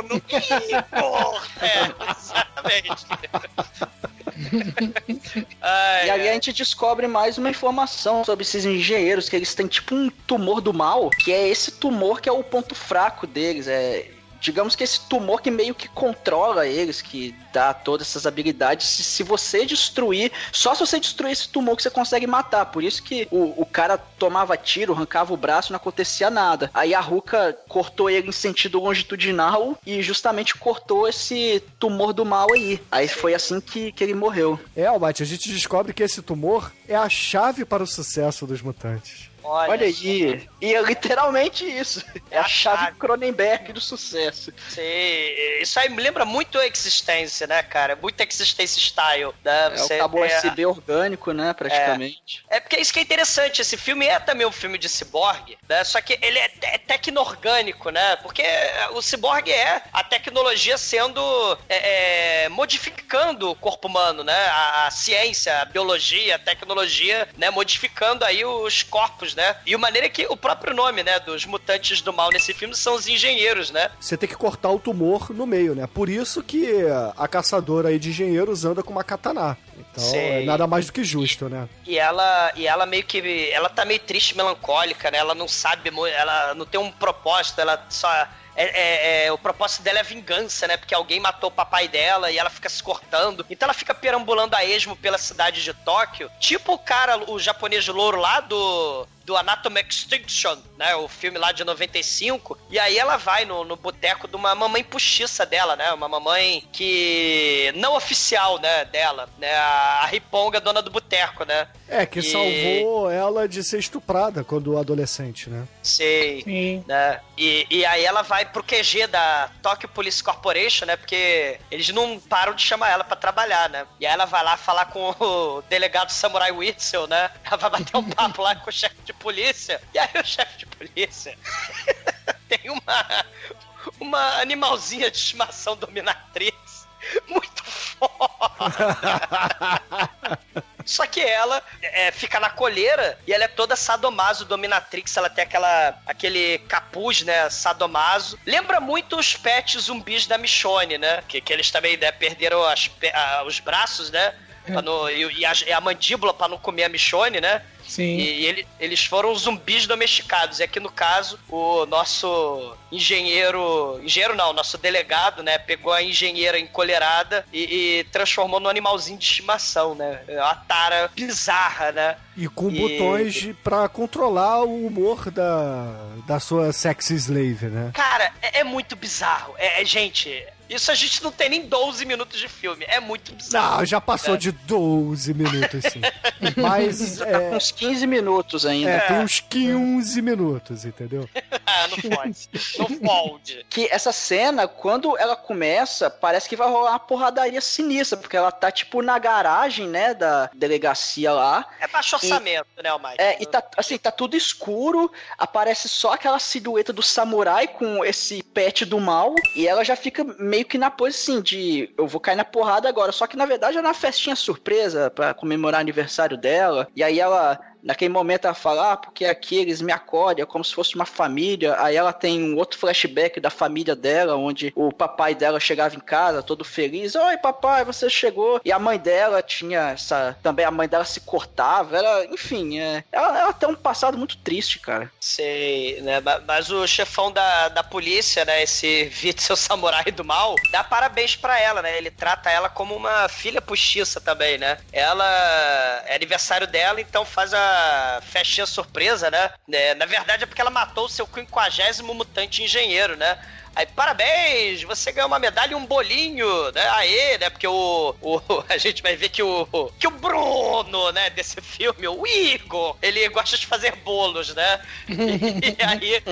Bruno, Igor! É, exatamente. E ali a gente descobre mais uma informação sobre esses engenheiros, que eles têm tipo um tumor do mal, que é esse tumor que é o ponto fraco deles. É, digamos que esse tumor que meio que controla eles, que dá todas essas habilidades. Se, se você destruir, só se você destruir esse tumor que você consegue matar. Por isso que o, o cara tomava tiro, arrancava o braço, não acontecia nada. Aí a Ruka cortou ele em sentido longitudinal e justamente cortou esse tumor do mal aí. Aí foi assim que, que ele morreu. É, Almighty, a gente descobre que esse tumor é a chave para o sucesso dos mutantes. Olha, Olha aí. E é literalmente isso. É a chave Cronenberg do sucesso. Sim, isso aí me lembra muito a existência, né, cara? Muito existência style. Né? É o cabo USB orgânico, né, praticamente. É, é porque isso que é interessante. Esse filme é também um filme de ciborgue, né? Só que ele é, é tecno-orgânico, né? Porque o ciborgue é a tecnologia sendo é, é, modificando o corpo humano, né? A, a, ciência, a biologia, a tecnologia, né? Modificando aí os corpos, né? E a maneira que o próprio nome, né? Dos mutantes do mal nesse filme são os engenheiros, né? Você tem que cortar o tumor no meio, né? Por isso que a caçadora aí de engenheiros anda com uma katana. Então Sei. é nada mais do que justo, né? E ela, e ela meio que. Ela tá meio triste, melancólica, né? Ela não sabe, ela não tem um propósito, ela só é, é, é, o propósito dela é vingança, né? Porque alguém matou o papai dela e ela fica se cortando. Então ela fica perambulando a esmo pela cidade de Tóquio. Tipo o cara, o japonês louro lá do do Anatomy Extinction, né? O filme lá de 95. E aí ela vai no, no boteco de uma mamãe puxiça dela, né? Uma mamãe que. não oficial, né? Dela, né? A, a Riponga, dona do boteco, né? É, que e... salvou ela de ser estuprada quando adolescente, né? Sei. Sim. Né? E, e aí ela vai pro QG da Tokyo Police Corporation, né? Porque eles não param de chamar ela para trabalhar, né? E aí ela vai lá falar com o delegado Samurai Witzel, né? Ela vai bater um papo lá com o chefe de polícia. E aí o chefe de polícia tem uma, uma animalzinha de estimação dominatrix muito foda. Só que ela é, fica na colheira e ela é toda sadomaso, dominatrix. Ela tem aquela, aquele capuz, né? Sadomaso. Lembra muito os pets zumbis da Michonne, né? Que, que eles também né, perderam as, a, os braços, né? No, e, a, e, a, mandíbula para não comer a Michonne, né? Sim. E, ele, eles foram zumbis domesticados. E aqui no caso, o nosso engenheiro. Engenheiro não, nosso delegado, né? Pegou a engenheira encolherada e, e transformou no animalzinho de estimação, né? Uma tara bizarra, né? E com e... botões para controlar o humor da, da sua sexy slave, né? Cara, é, é muito bizarro. É, é, gente, isso a gente não tem nem 12 minutos de filme. É muito bizarro. Não, já passou é. de 12 minutos, sim. Mas. Tá é... uns 15 minutos ainda. É, tem uns 15 minutos, entendeu? ah, não pode. Não pode. Que essa cena, quando ela começa, parece que vai rolar uma porradaria sinistra, porque ela tá, tipo, na garagem, né, da delegacia lá. É baixo orçamento, e, né, o Mike? É, e tá, assim, tá tudo escuro, aparece só aquela silhueta do samurai com esse pet do mal, e ela já fica meio meio que na posição de eu vou cair na porrada agora. Só que na verdade é uma festinha surpresa para comemorar o aniversário dela. E aí ela Naquele momento ela fala, ah, porque aqui eles me acolhem, é como se fosse uma família. Aí ela tem um outro flashback da família dela, onde o papai dela chegava em casa todo feliz. Oi, papai, você chegou. E a mãe dela tinha essa. Também a mãe dela se cortava. Ela, enfim, é, ela, ela tem um passado muito triste, cara. Sei, né? Mas o chefão da, da polícia, né? Esse Witzel samurai do mal, dá parabéns para ela, né? Ele trata ela como uma filha postiça também, né? Ela é aniversário dela, então faz a festinha surpresa, né? É, na verdade é porque ela matou o seu quinquagésimo mutante engenheiro, né? Aí, parabéns, você ganhou uma medalha e um bolinho, né? Aê, né? Porque o, o, a gente vai ver que o, que o Bruno, né, desse filme, o Igor, ele gosta de fazer bolos, né? E, e aí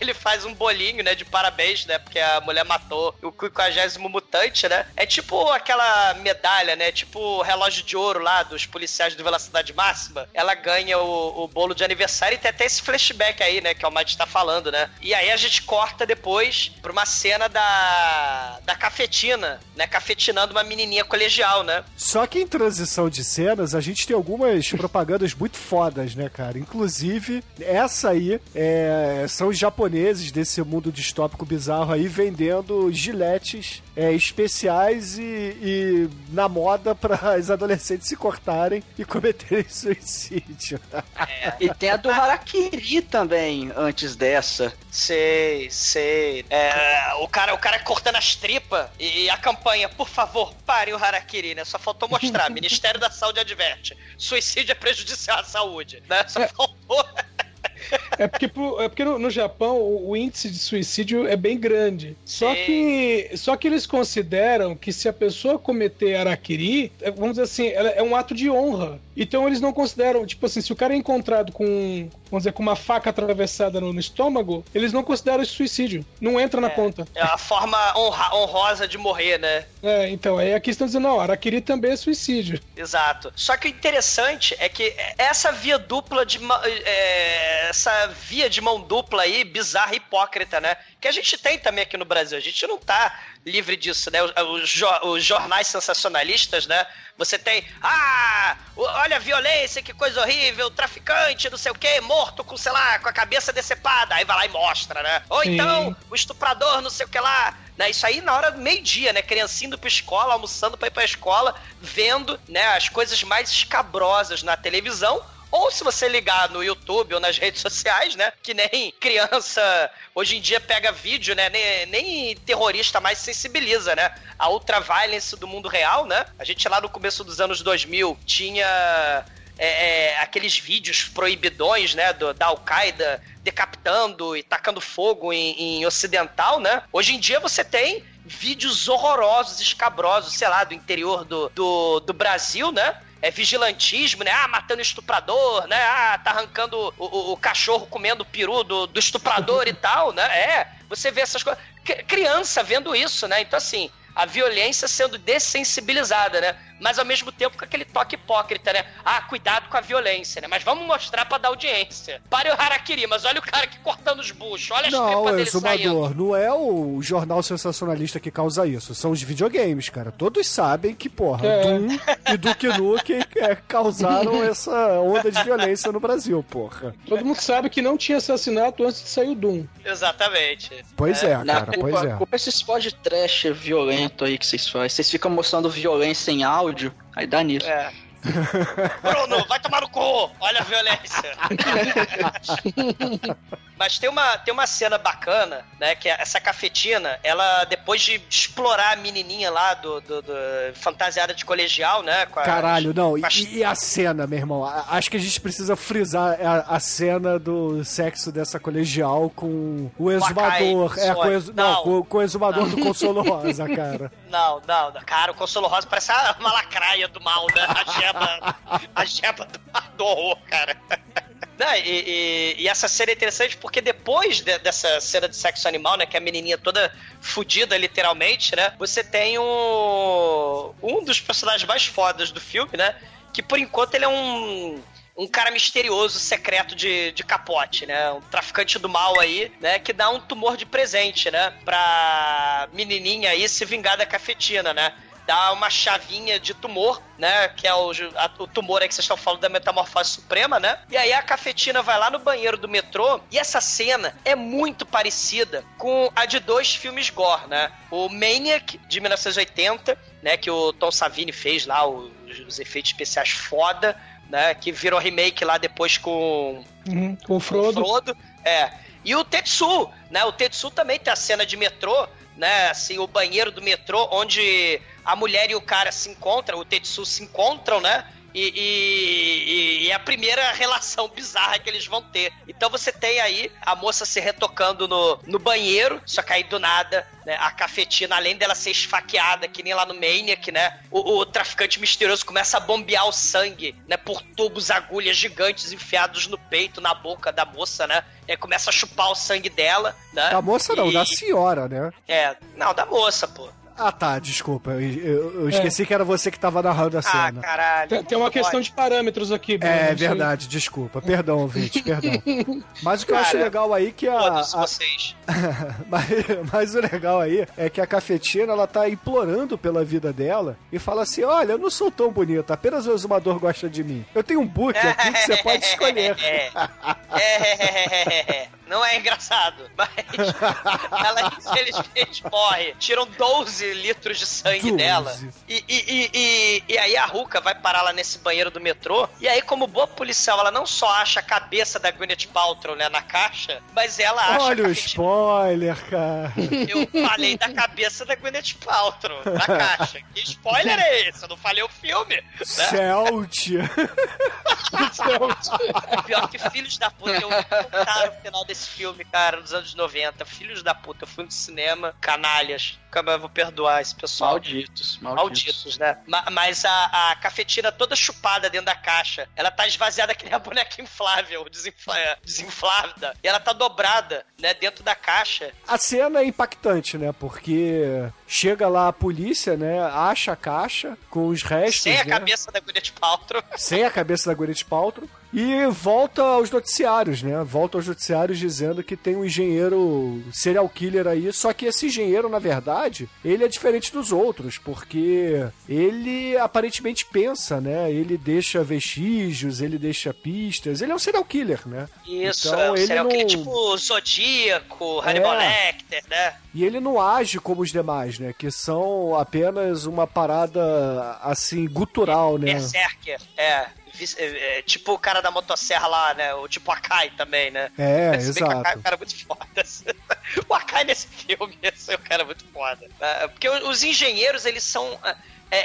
ele faz um bolinho, né, de parabéns, né? Porque a mulher matou o 50 mutante, né? É tipo aquela medalha, né? Tipo o relógio de ouro lá dos policiais do Velocidade Máxima. Ela ganha o, o bolo de aniversário e tem até esse flashback aí, né? Que o Mike tá falando, né? E aí a gente corta depois pra uma cena da, da cafetina, né? Cafetinando uma menininha colegial, né? Só que em transição de cenas, a gente tem algumas propagandas muito fodas, né, cara? Inclusive, essa aí é, são os japoneses desse mundo distópico bizarro aí vendendo giletes é, especiais e, e, na moda para as adolescentes se cortarem e cometerem suicídio. É. E tem a do Harakiri também, antes dessa. Sei, sei. É, o, cara, o cara cortando as tripas e a campanha, por favor, pare o Harakiri, né? Só faltou mostrar. Ministério da Saúde adverte. Suicídio é prejudicial à saúde, né? Só é. faltou. É porque, pro, é porque no, no, Japão o, o, índice de suicídio é bem grande. Só que, só que eles consideram que se a pessoa cometer araquiri, é, vamos dizer assim, é um ato de honra. Então eles não consideram, tipo assim, se o cara é encontrado com, vamos dizer, com uma faca atravessada no, no estômago, eles não consideram isso suicídio. Não entra na conta. É a forma honra- honrosa de morrer, né? É, então, aí aqui estão dizendo, não, Araquiri também é suicídio. Exato. Só que o interessante é que essa via dupla de. é, essa via de mão dupla aí, bizarra e hipócrita, né? Que a gente tem também aqui no Brasil. A gente não tá livre disso, né? Os, jo- os jornais sensacionalistas, né? Você tem. Ah! Olha a violência, que coisa horrível, traficante, não sei o quê, morto com, sei lá, com a cabeça decepada. Aí vai lá e mostra, né? Ou Sim. então, o estuprador, não sei o que lá. Né, isso aí na hora do meio-dia, né? Criancinha indo pra escola, almoçando pra ir pra escola, vendo né, as coisas mais escabrosas na televisão. Ou se você ligar no YouTube ou nas redes sociais, né? Que nem criança hoje em dia pega vídeo, né? Nem, nem terrorista mais sensibiliza, né? A ultraviolence do mundo real, né? A gente lá no começo dos anos 2000 tinha é, é, aqueles vídeos proibidões, né, do- da Al-Qaeda decapitando e tacando fogo em, em ocidental, né? Hoje em dia você tem vídeos horrorosos, escabrosos, sei lá, do interior do, do, do Brasil, né? É vigilantismo, né? Ah, matando estuprador, né? Ah, tá arrancando o, o- o cachorro comendo o peru do, do estuprador e tal, né? É, você vê essas coisas. Criança vendo isso, né? Então, assim, a violência sendo dessensibilizada, né? Mas ao mesmo tempo com aquele toque hipócrita, né? Ah, cuidado com a violência, né? Mas vamos mostrar pra dar audiência. Pare o harakiri, mas olha o cara que cortando os buchos, olha as Não, tripas dele saindo. exumador, não é o jornal sensacionalista que causa isso. São os videogames, cara. Todos sabem que, porra, É. Doom e Duke Nukem é, causaram essa onda de violência no Brasil, porra. Todo mundo sabe que não tinha assassinato antes de sair o Doom. Exatamente. Pois é, Na cara, culpa, pois é. culpa esses pod trash violento aí que vocês fazem. Vocês ficam mostrando violência em áudio, aí dá nisso. É. Bruno, vai tomar no cu! Olha a violência. Mas tem uma, tem uma cena bacana, né? Que é essa cafetina, ela, depois de explorar a menininha lá do, do, do fantasiada de colegial, né? A- Caralho, não. E, e a cena, meu irmão? Acho que a gente precisa frisar a, a cena do sexo dessa colegial com o exumador. É, com o exu- não, não. com, com o exumador do Consolo Rosa, cara. Não, não, não. Cara, o Consolo Rosa parece a- uma lacraia do mal, né? A gema, a gema do, do horror, cara. Não, e, e- e essa cena é interessante porque depois de- dessa cena de sexo animal, né? Que a menininha toda fudida, literalmente, né? Você tem um, um dos personagens mais fodas do filme, né? Que por enquanto ele é um um cara misterioso, secreto de, de capote, né? Um traficante do mal aí, né? Que dá um tumor de presente, né? Pra menininha aí se vingar da cafetina, né? Dá uma chavinha de tumor, né? Que é o, a- o tumor aí que vocês estão falando da metamorfose suprema, né? E aí a cafetina vai lá no banheiro do metrô e essa cena é muito parecida com a de dois filmes gore, né? O Maniac, de 1980, né? Que o Tom Savini fez lá, os, os efeitos especiais foda, né? Que virou remake lá depois com Uhum, com o Frodo. o Frodo, é. E o Tetsu, né? O Tetsu também tem a cena de metrô, né? Assim, o banheiro do metrô, onde a mulher e o cara se encontram, o Tetsu se encontram, né? E, e- e é a primeira relação bizarra que eles vão ter. Então você tem aí a moça se retocando no, no banheiro, só que aí do nada, né, a cafetina, além dela ser esfaqueada, que nem lá no Maniac, né? O, o traficante misterioso começa a bombear o sangue, né? Por tubos, agulhas gigantes enfiados no peito, na boca da moça, né? E aí começa a chupar o sangue dela, né? Da moça não, E- da senhora, né? É, não, da moça, pô. Ah, tá, desculpa. Eu, eu- eu esqueci que era você que tava narrando a Ah, cena. caralho. Tem, tem uma questão de parâmetros aqui, Bruno. É Isso aí. verdade, desculpa. Perdão, ouvinte, perdão. Mas o que eu Cara, acho legal aí que a. Foda-se a- vocês. mas, mas o legal aí é que a cafetina ela tá implorando pela vida dela e fala assim: olha, eu não sou tão bonita, apenas o exumador gosta de mim. Eu tenho um book aqui que você pode escolher. É. É. Não é engraçado, mas ela infelizmente morre. Tiram 12 litros de sangue 12. dela. E, e, e, e, aí a Ruka vai parar lá nesse banheiro do metrô. E aí, como boa policial, ela não só acha a cabeça da Gwyneth Paltrow né, na caixa, mas ela acha Olha o spoiler, cara. Eu falei da cabeça da Gwyneth Paltrow na caixa. Que spoiler é esse? Eu não falei o filme. Né? Celt. Pior que Filhos da Puta, eu o final desse filme, cara, nos anos 90. Filhos da Puta, eu fui no cinema, canalhas. nunca mais vou perdoar esse pessoal. Malditos, malditos. Malditos, né? Ma- mas a, a cafetina toda chupada dentro da caixa. Ela tá esvaziada que nem a boneca inflável, desinfla, desinflada. E ela tá dobrada, né, dentro da caixa. A cena é impactante, né? Porque chega lá a polícia, né? Acha a caixa com os restos, sem a né? cabeça da Gwyneth Paltrow. sem a cabeça da Gwyneth Paltrow e volta aos noticiários, né? Volta aos noticiários dizendo que tem um engenheiro serial killer aí, só que esse engenheiro, na verdade, ele é diferente dos outros, porque ele aparentemente pensa, né? Ele deixa vestígios, ele deixa pistas, ele é um serial killer, né? Isso, Então, é, um ele serial killer não- tipo Zodíaco, Hannibal É. Lecter, né? E ele não age como os demais, né? Que são apenas uma parada assim gutural, né? Berserker, é. É, é, Tipo o cara da motosserra lá, né? O tipo Akai também, né? É, Se bem que o Akai é exato. um cara muito foda. O Akai nesse filme é um cara muito foda. É, Porque o- os engenheiros, eles são. é,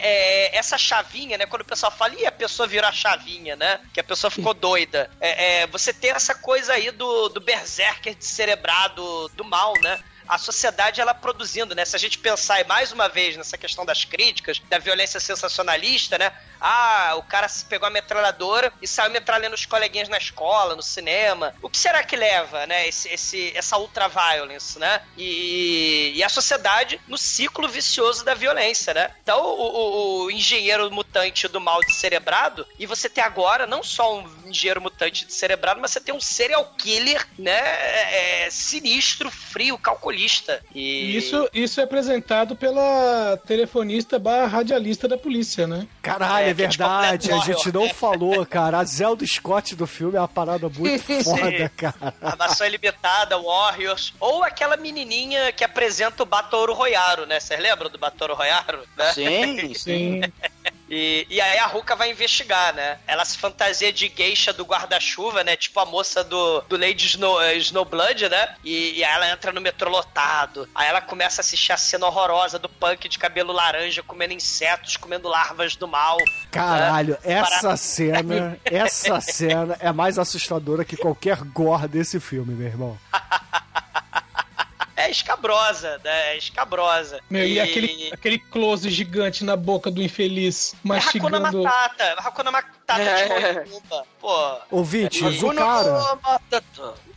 é, essa chavinha, né? Quando o pessoal fala, e a pessoa virou a chavinha, né? Que a pessoa ficou doida. É, é, você tem essa coisa aí do, do berserker descerebrado do mal, né? A sociedade, ela produzindo, né? Se a gente pensar mais uma vez nessa questão das críticas, da violência sensacionalista, né? Ah, o cara se pegou a metralhadora e saiu metralhando os coleguinhas na escola, no cinema. O que será que leva, né? Esse, esse, essa ultraviolence, né? E, e a sociedade no ciclo vicioso da violência, né? Então, o, o- o engenheiro mutante do mal descerebrado, e você tem agora não só um engenheiro mutante descerebrado, mas você tem um serial killer, né? é, é, sinistro, frio, calculista. E E Isso, isso é apresentado pela telefonista barra radialista da polícia, né? Caralho, é, É, é tipo verdade. A gente não falou, cara. A Zelda Scott do filme é uma parada muito foda, cara. Armação ilimitada, Warriors, ou aquela menininha que apresenta o Batouro Royaro, né? Vocês lembram do Batouro Royaro? Né? Sim, sim. E, e aí a Ruka vai investigar, né? Ela se fantasia de geisha do guarda-chuva, né? Tipo a moça do, do Lady Snow, eh, Snowblood, né? E, e aí ela entra no metrô lotado. Aí ela começa a assistir a cena horrorosa do punk de cabelo laranja comendo insetos, comendo larvas do mal. Caralho, né? essa Parada- cena, essa cena é mais assustadora que qualquer gore desse filme, meu irmão. É escabrosa, né? É escabrosa. Meu, e, aquele, aquele close gigante na boca do infeliz, É Hakuna mastigando. Matata. Hakuna Matata É. de Pô. Ouvintes, o cara,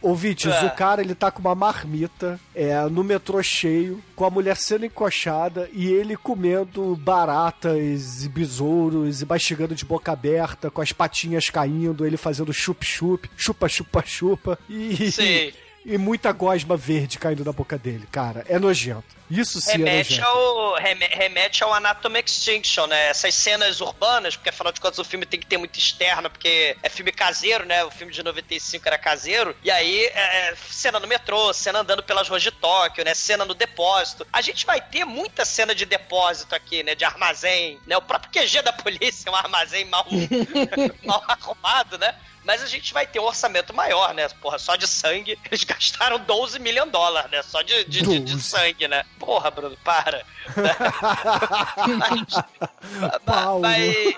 ouvintes, É. o cara, ele tá com uma marmita, é, no metrô cheio, com a mulher sendo encoxada e ele comendo baratas e besouros e mastigando de boca aberta, com as patinhas caindo, ele fazendo chup-chup, chupa-chupa-chupa e... Sim. E muita gosma verde caindo na boca dele, cara. É nojento. Isso sim é remete nojento. ao, reme- remete ao Anatomy Extinction, né? Essas cenas urbanas, porque afinal de contas o filme tem que ter muito externo, porque é filme caseiro, né? O filme de 95 era caseiro. E aí, é, é, cena no metrô, cena andando pelas ruas de Tóquio, né? Cena no depósito. A gente vai ter muita cena de depósito aqui, né? De armazém, né? O próprio QG da polícia é um armazém mal, mal arrumado, né? Mas a gente vai ter um orçamento maior, né? Porra, só de sangue. Eles gastaram 12 milhões de dólares, né? Só de, de, de- de 12. sangue, né? Porra, Bruno, para. Paulo. Mas.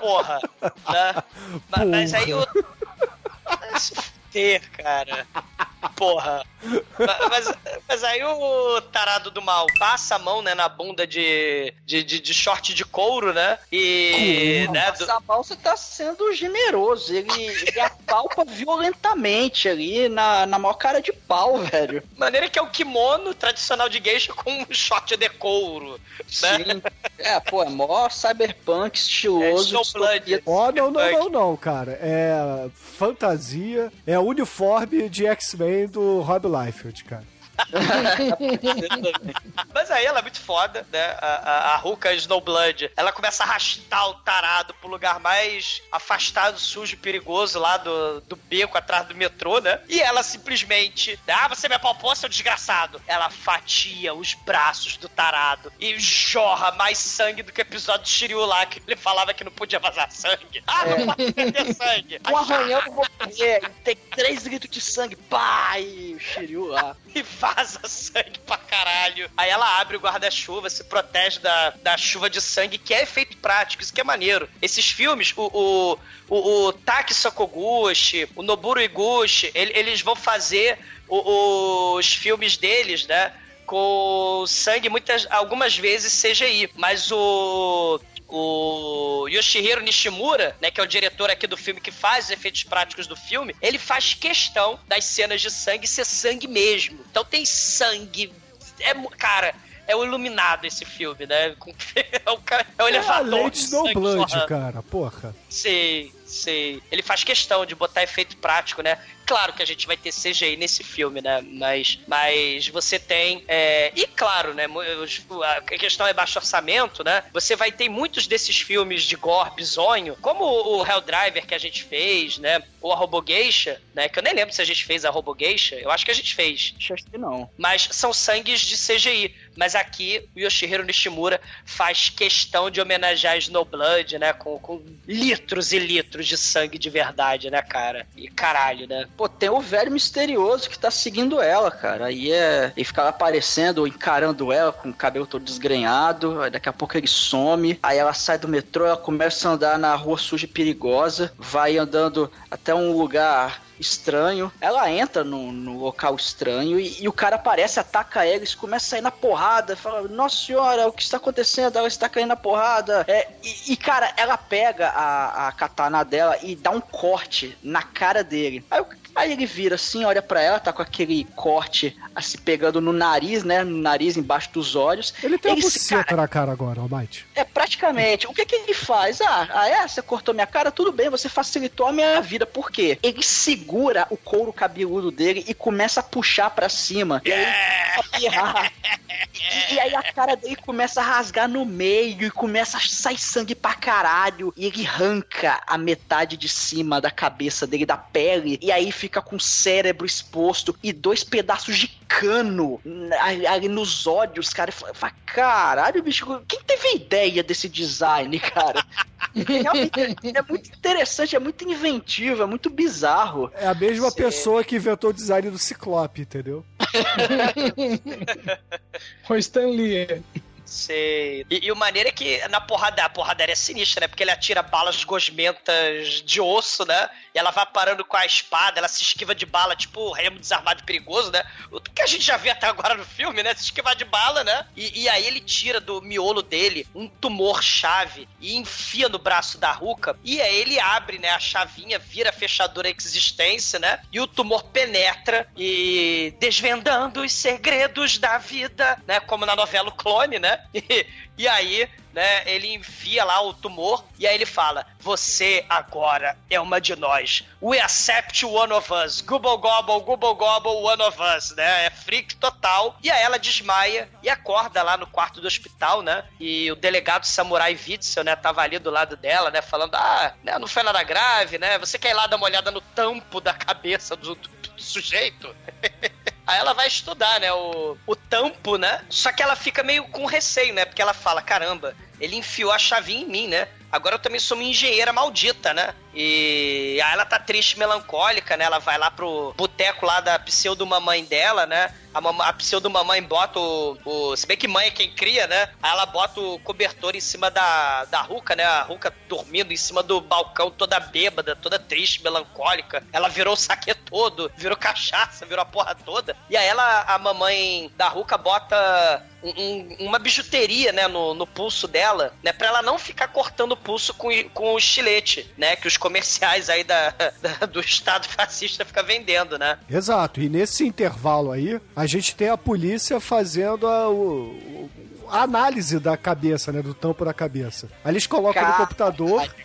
Porra. Né? Ma- Mas, aí o. Vai se fuder, cara. Porra. Ma- Mas, mas aí o tarado do mal passa a mão, né, na bunda de, de, de, de short de couro, né? E. Né, do- Essa você tá sendo generoso. Ele, ele apalpa violentamente ali na, na maior cara de pau, velho. maneira que é o kimono tradicional de geisha com um short de couro. Né? Sim. É, pô, é mó cyberpunk estiloso. É Snowblood. Ó, não, não, não, não, cara. É fantasia, é uniforme de X-Men do Rob Liefeld, cara. Mas aí ela é muito foda, né? A, a, a Ruka Snowblood, ela começa a arrastar o tarado pro lugar mais afastado, sujo e perigoso lá do, do beco atrás do metrô, né? E ela simplesmente, ah, você me apalpou, seu desgraçado. Ela fatia os braços do tarado e jorra mais sangue do que o episódio do Shiryu lá, que ele falava que não podia vazar sangue. Ah, não pode ter sangue. Um arranhão vou morrer. Tem três litros de sangue. E o Shiryu lá. E vaza sangue pra caralho. Aí ela abre o guarda-chuva, se protege da, da chuva de sangue, que é efeito prático, isso que é maneiro. Esses filmes, o, o, o, o Taki Sokoguchi, o Noburo Iguchi, ele- eles vão fazer o- os filmes deles, né? com sangue muitas, algumas vezes CGI, mas o o Yoshihiro Nishimura, né, que é o diretor aqui do filme que faz os efeitos práticos do filme, ele faz questão das cenas de sangue ser sangue mesmo. Então tem sangue, é, cara, é o iluminado esse filme, né? É o, ca- é o É elevador. Snowblood, jorrando. cara, porra. Sei, sei. Ele faz questão de botar efeito prático, né? Claro que a gente vai ter CGI nesse filme, né? Mas, mas você tem. é, E claro, né? A questão é baixo orçamento, né? Você vai ter muitos desses filmes de gore bizonho, como o Helldriver que a gente fez, né? Ou a Robogeisha, né? Que eu nem lembro se a gente fez a Robogeisha. Eu acho que a gente fez. Acho que não. Mas são sangues de CGI. Mas aqui o Yoshihiro Nishimura faz questão de homenagear Snowblood, né? Com, com litros e litros de sangue de verdade, né, cara? E caralho, né? Pô, tem o velho misterioso que tá seguindo ela, cara. Aí é. Ele fica lá aparecendo, encarando ela com o cabelo todo desgrenhado. Aí daqui a pouco ele some. Aí ela sai do metrô, ela começa a andar na rua suja e perigosa. Vai andando até um lugar estranho. Ela entra no, no local estranho e, e o cara aparece, ataca ela, eles começam a sair na porrada. Fala, nossa senhora, o que está acontecendo? Ela está caindo na porrada. É, e, e, cara, ela pega a, a katana dela e dá um corte na cara dele. Aí, o- aí ele vira assim, olha pra ela, tá com aquele corte assim, pegando no nariz, né? No nariz, embaixo dos olhos. Ele tem uma Esse buceta na cara agora, Almighty. é, praticamente. O que que ele faz? Ah, ah, é? Você cortou minha cara? Tudo bem, você facilitou a minha vida. Por quê? Ele segura o couro cabeludo dele e começa a puxar pra cima. E aí, a. E, e aí a cara dele começa a rasgar no meio e começa a sair sangue pra caralho. E ele arranca a metade de cima da cabeça dele, da pele. E aí fica com o cérebro exposto e dois pedaços de cano ali, nos olhos, cara. Fala, fala, caralho, bicho, quem teve a ideia desse design, cara? Realmente é muito interessante, é muito inventivo, é muito bizarro. É a mesma Sim. pessoa que inventou o design do Ciclope, entendeu? O Stan Lee. Sei. E, e o maneiro é que na porrada, a porradaria é sinistra, né? Porque ele atira balas gosmentas de osso, né? E ela vai parando com a espada, ela se esquiva de bala, tipo remo desarmado e perigoso, né? O que a gente já viu até agora no filme, né? Se esquivar de bala, né? E, e aí ele tira do miolo dele um tumor-chave e enfia no braço da Ruka. E aí ele abre, né? A chavinha, vira a fechadura existência, né? E o tumor penetra e desvendando os segredos da vida, né? Como na novela O Clone, né? E, e aí, né, ele enfia lá o tumor e aí ele fala: Você agora é uma de nós. We accept one of us. Gobble gobble, gobble gobble, one of us, né? É freak total. E aí ela desmaia e acorda lá no quarto do hospital, né? E o delegado Samurai Witzel, né, tava ali do lado dela, né? Falando: Ah, né, não foi nada grave, né? Você quer ir lá dar uma olhada no tampo da cabeça do, do- do sujeito? Aí ela vai estudar, né, o, o tampo, né? Só que ela fica meio com receio, né? Porque ela fala, caramba, ele enfiou a chavinha em mim, né? Agora eu também sou uma engenheira maldita, né? E aí ela tá triste, melancólica, né? Ela vai lá pro boteco lá da pseudo-mamãe dela, né? A, a pseudo-mamãe bota o, o... Se bem que mãe é quem cria, né? Aí ela bota o cobertor em cima da, da Ruca, né? A Ruca dormindo em cima do balcão, toda bêbada, toda triste, melancólica. Ela virou o saque todo, virou cachaça, virou a porra toda. E aí ela, a mamãe da Ruca bota um- um- uma bijuteria, né, no, no pulso dela, né, pra ela não ficar cortando o pulso com, com o estilete, né, que os comerciais aí da, da- do Estado fascista fica vendendo, né. Exato, e nesse intervalo aí, a gente tem a polícia fazendo a, o- a análise da cabeça, né, do tampo da cabeça. Aí eles colocam no Cara. computador.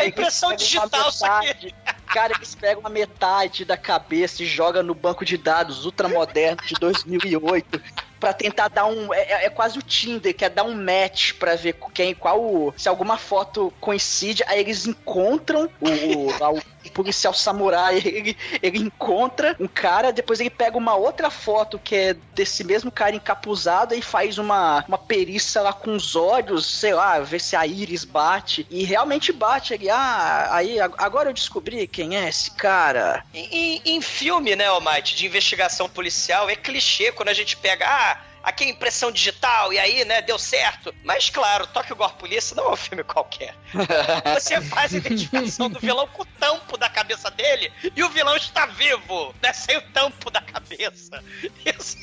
É impressão digital isso uma aqui. Cara, eles pegam a metade da cabeça e jogam no banco de dados ultramoderno de 2008 pra tentar dar um. É, é- é quase o Tinder, que é dar um match pra ver quem, qual. Se alguma foto coincide, aí eles encontram o, o, o policial samurai. Ele, ele encontra um cara, depois ele pega uma outra foto que é desse mesmo cara encapuzado e faz uma, uma perícia lá com os olhos, sei lá, ver se a íris bate. E realmente bate. Ele, ah, aí ag- agora eu descobri quem é esse cara. Em, em- em filme, né, Almighty, de investigação policial, é clichê quando a gente pega, ah, aqui impressão digital, e aí, né, deu certo. Mas, claro, Tokyo Gore Police não é um filme qualquer. Você faz a identificação do vilão com o tampo da cabeça dele, e o vilão está vivo, né, sem o tampo da cabeça. Isso.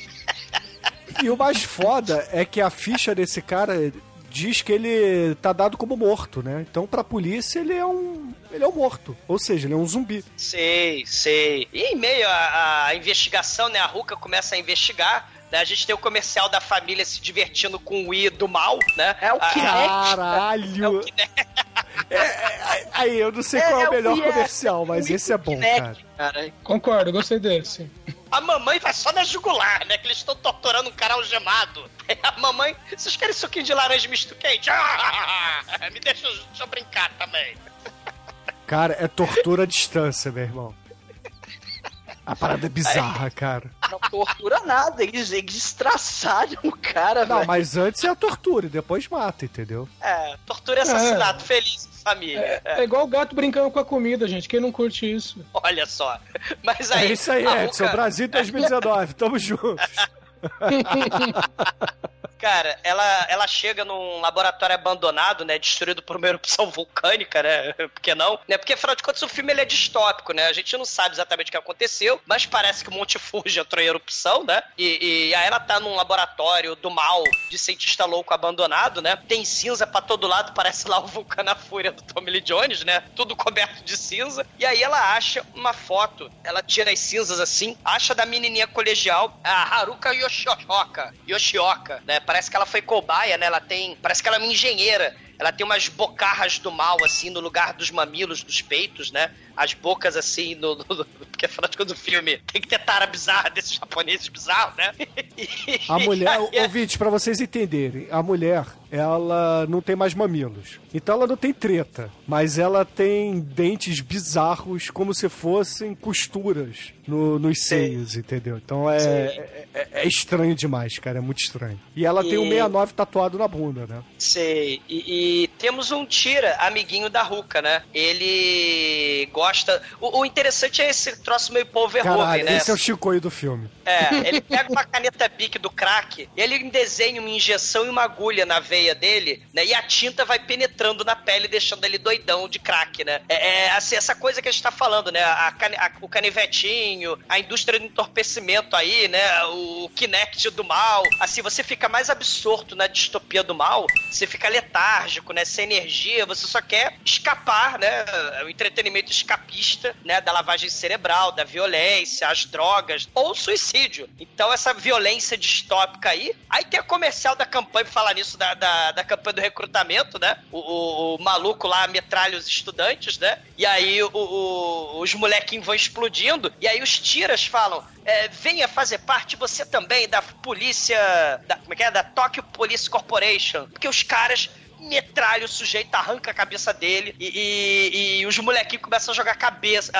E o mais foda é que a ficha desse cara diz que ele tá dado como morto, né? Então, pra polícia, ele é um. Ele é um morto. Ou seja, ele é um zumbi. Sei, sei. E em meio à, à investigação, né? A Ruka começa a investigar. Né, a gente tem o comercial da família se divertindo com o I do mal, né? É o Ah, Kinect. Caralho! É o Kinect. É, é, aí, eu não sei É, qual é é o o melhor comercial, mas esse é bom, cara. Kinect, cara. Concordo, gostei desse. A mamãe vai só na jugular, né? Que eles estão torturando um cara algemado. A mamãe, vocês querem suquinho de laranja misto quente? Ah, me deixa, deixa eu brincar também. Cara, é tortura à distância, meu irmão. A parada é bizarra, cara. Não tortura nada, eles, eles estraçalham o cara, Não, velho. mas antes é a tortura e depois mata, entendeu? É, tortura e assassinato, feliz família. É igual o gato brincando com a comida, gente. Quem não curte isso? Olha só. Mas aí. É isso aí, Edson. Ruka- Brasil 2019, tamo junto. Cara, ela, ela chega num laboratório abandonado, né? Destruído por uma erupção vulcânica, né? Por que não? Né? Porque, afinal de contas, o filme ele é distópico, né? A gente não sabe exatamente o que aconteceu, mas parece que o Monte Fuji entrou em erupção, né? E, e aí ela tá num laboratório do mal, de cientista louco abandonado, né? Tem cinza pra todo lado, parece lá o vulcão na fúria do Tommy Lee Jones, né? Tudo coberto de cinza. E aí ela acha uma foto, ela tira as cinzas assim, acha da menininha colegial, a Haruka Yoshioka, Yoshioka, né? Parece que ela foi cobaia, né? Ela tem, parece que ela é uma engenheira. Ela tem umas bocarras do mal, assim, no lugar dos mamilos, dos peitos, né? As bocas, assim, no... no- porque afinal de contas o filme tem que ter tara bizarra desses japoneses bizarros, né? E- A mulher, e aí- ouvinte, pra vocês entenderem, a mulher, ela não tem mais mamilos. Então ela não tem treta, mas ela tem dentes bizarros como se fossem costuras no- nos seios, entendeu? Então é, é, é- é estranho demais, cara, é muito estranho. E ela tem o E- 69 tatuado na bunda, né? Sei. E, e temos um Tira, amiguinho da Ruka, né? Ele gosta. O, o interessante é esse troço meio Caralho, né? esse é o Chicoio do filme. É, ele pega uma caneta bic do crack, e ele desenha uma injeção e uma agulha na veia dele, né? E a tinta vai penetrando na pele, deixando ele doidão de crack, né? É, é, assim, essa coisa que a gente tá falando, né? A, a- o canivetinho, a indústria do entorpecimento aí, né? O Kinect do mal. Assim, você fica mais absorto na distopia do mal, você fica letárgico, né? Sem energia, você só quer escapar, né? O entretenimento escapista, né? Da lavagem cerebral, da violência, as drogas, ou suicídio. Então, essa violência distópica aí. Aí tem a comercial da campanha, falar nisso, da, da, da campanha do recrutamento, né? O, o- o maluco lá metralha os estudantes, né? E aí o- os molequinhos vão explodindo, e aí os tiras falam. é, venha fazer parte você também da polícia. Da, como é que é? Da Tokyo Police Corporation. Porque os caras metralha o sujeito, arranca a cabeça dele e, e- e os molequinhos começam a jogar cabeça,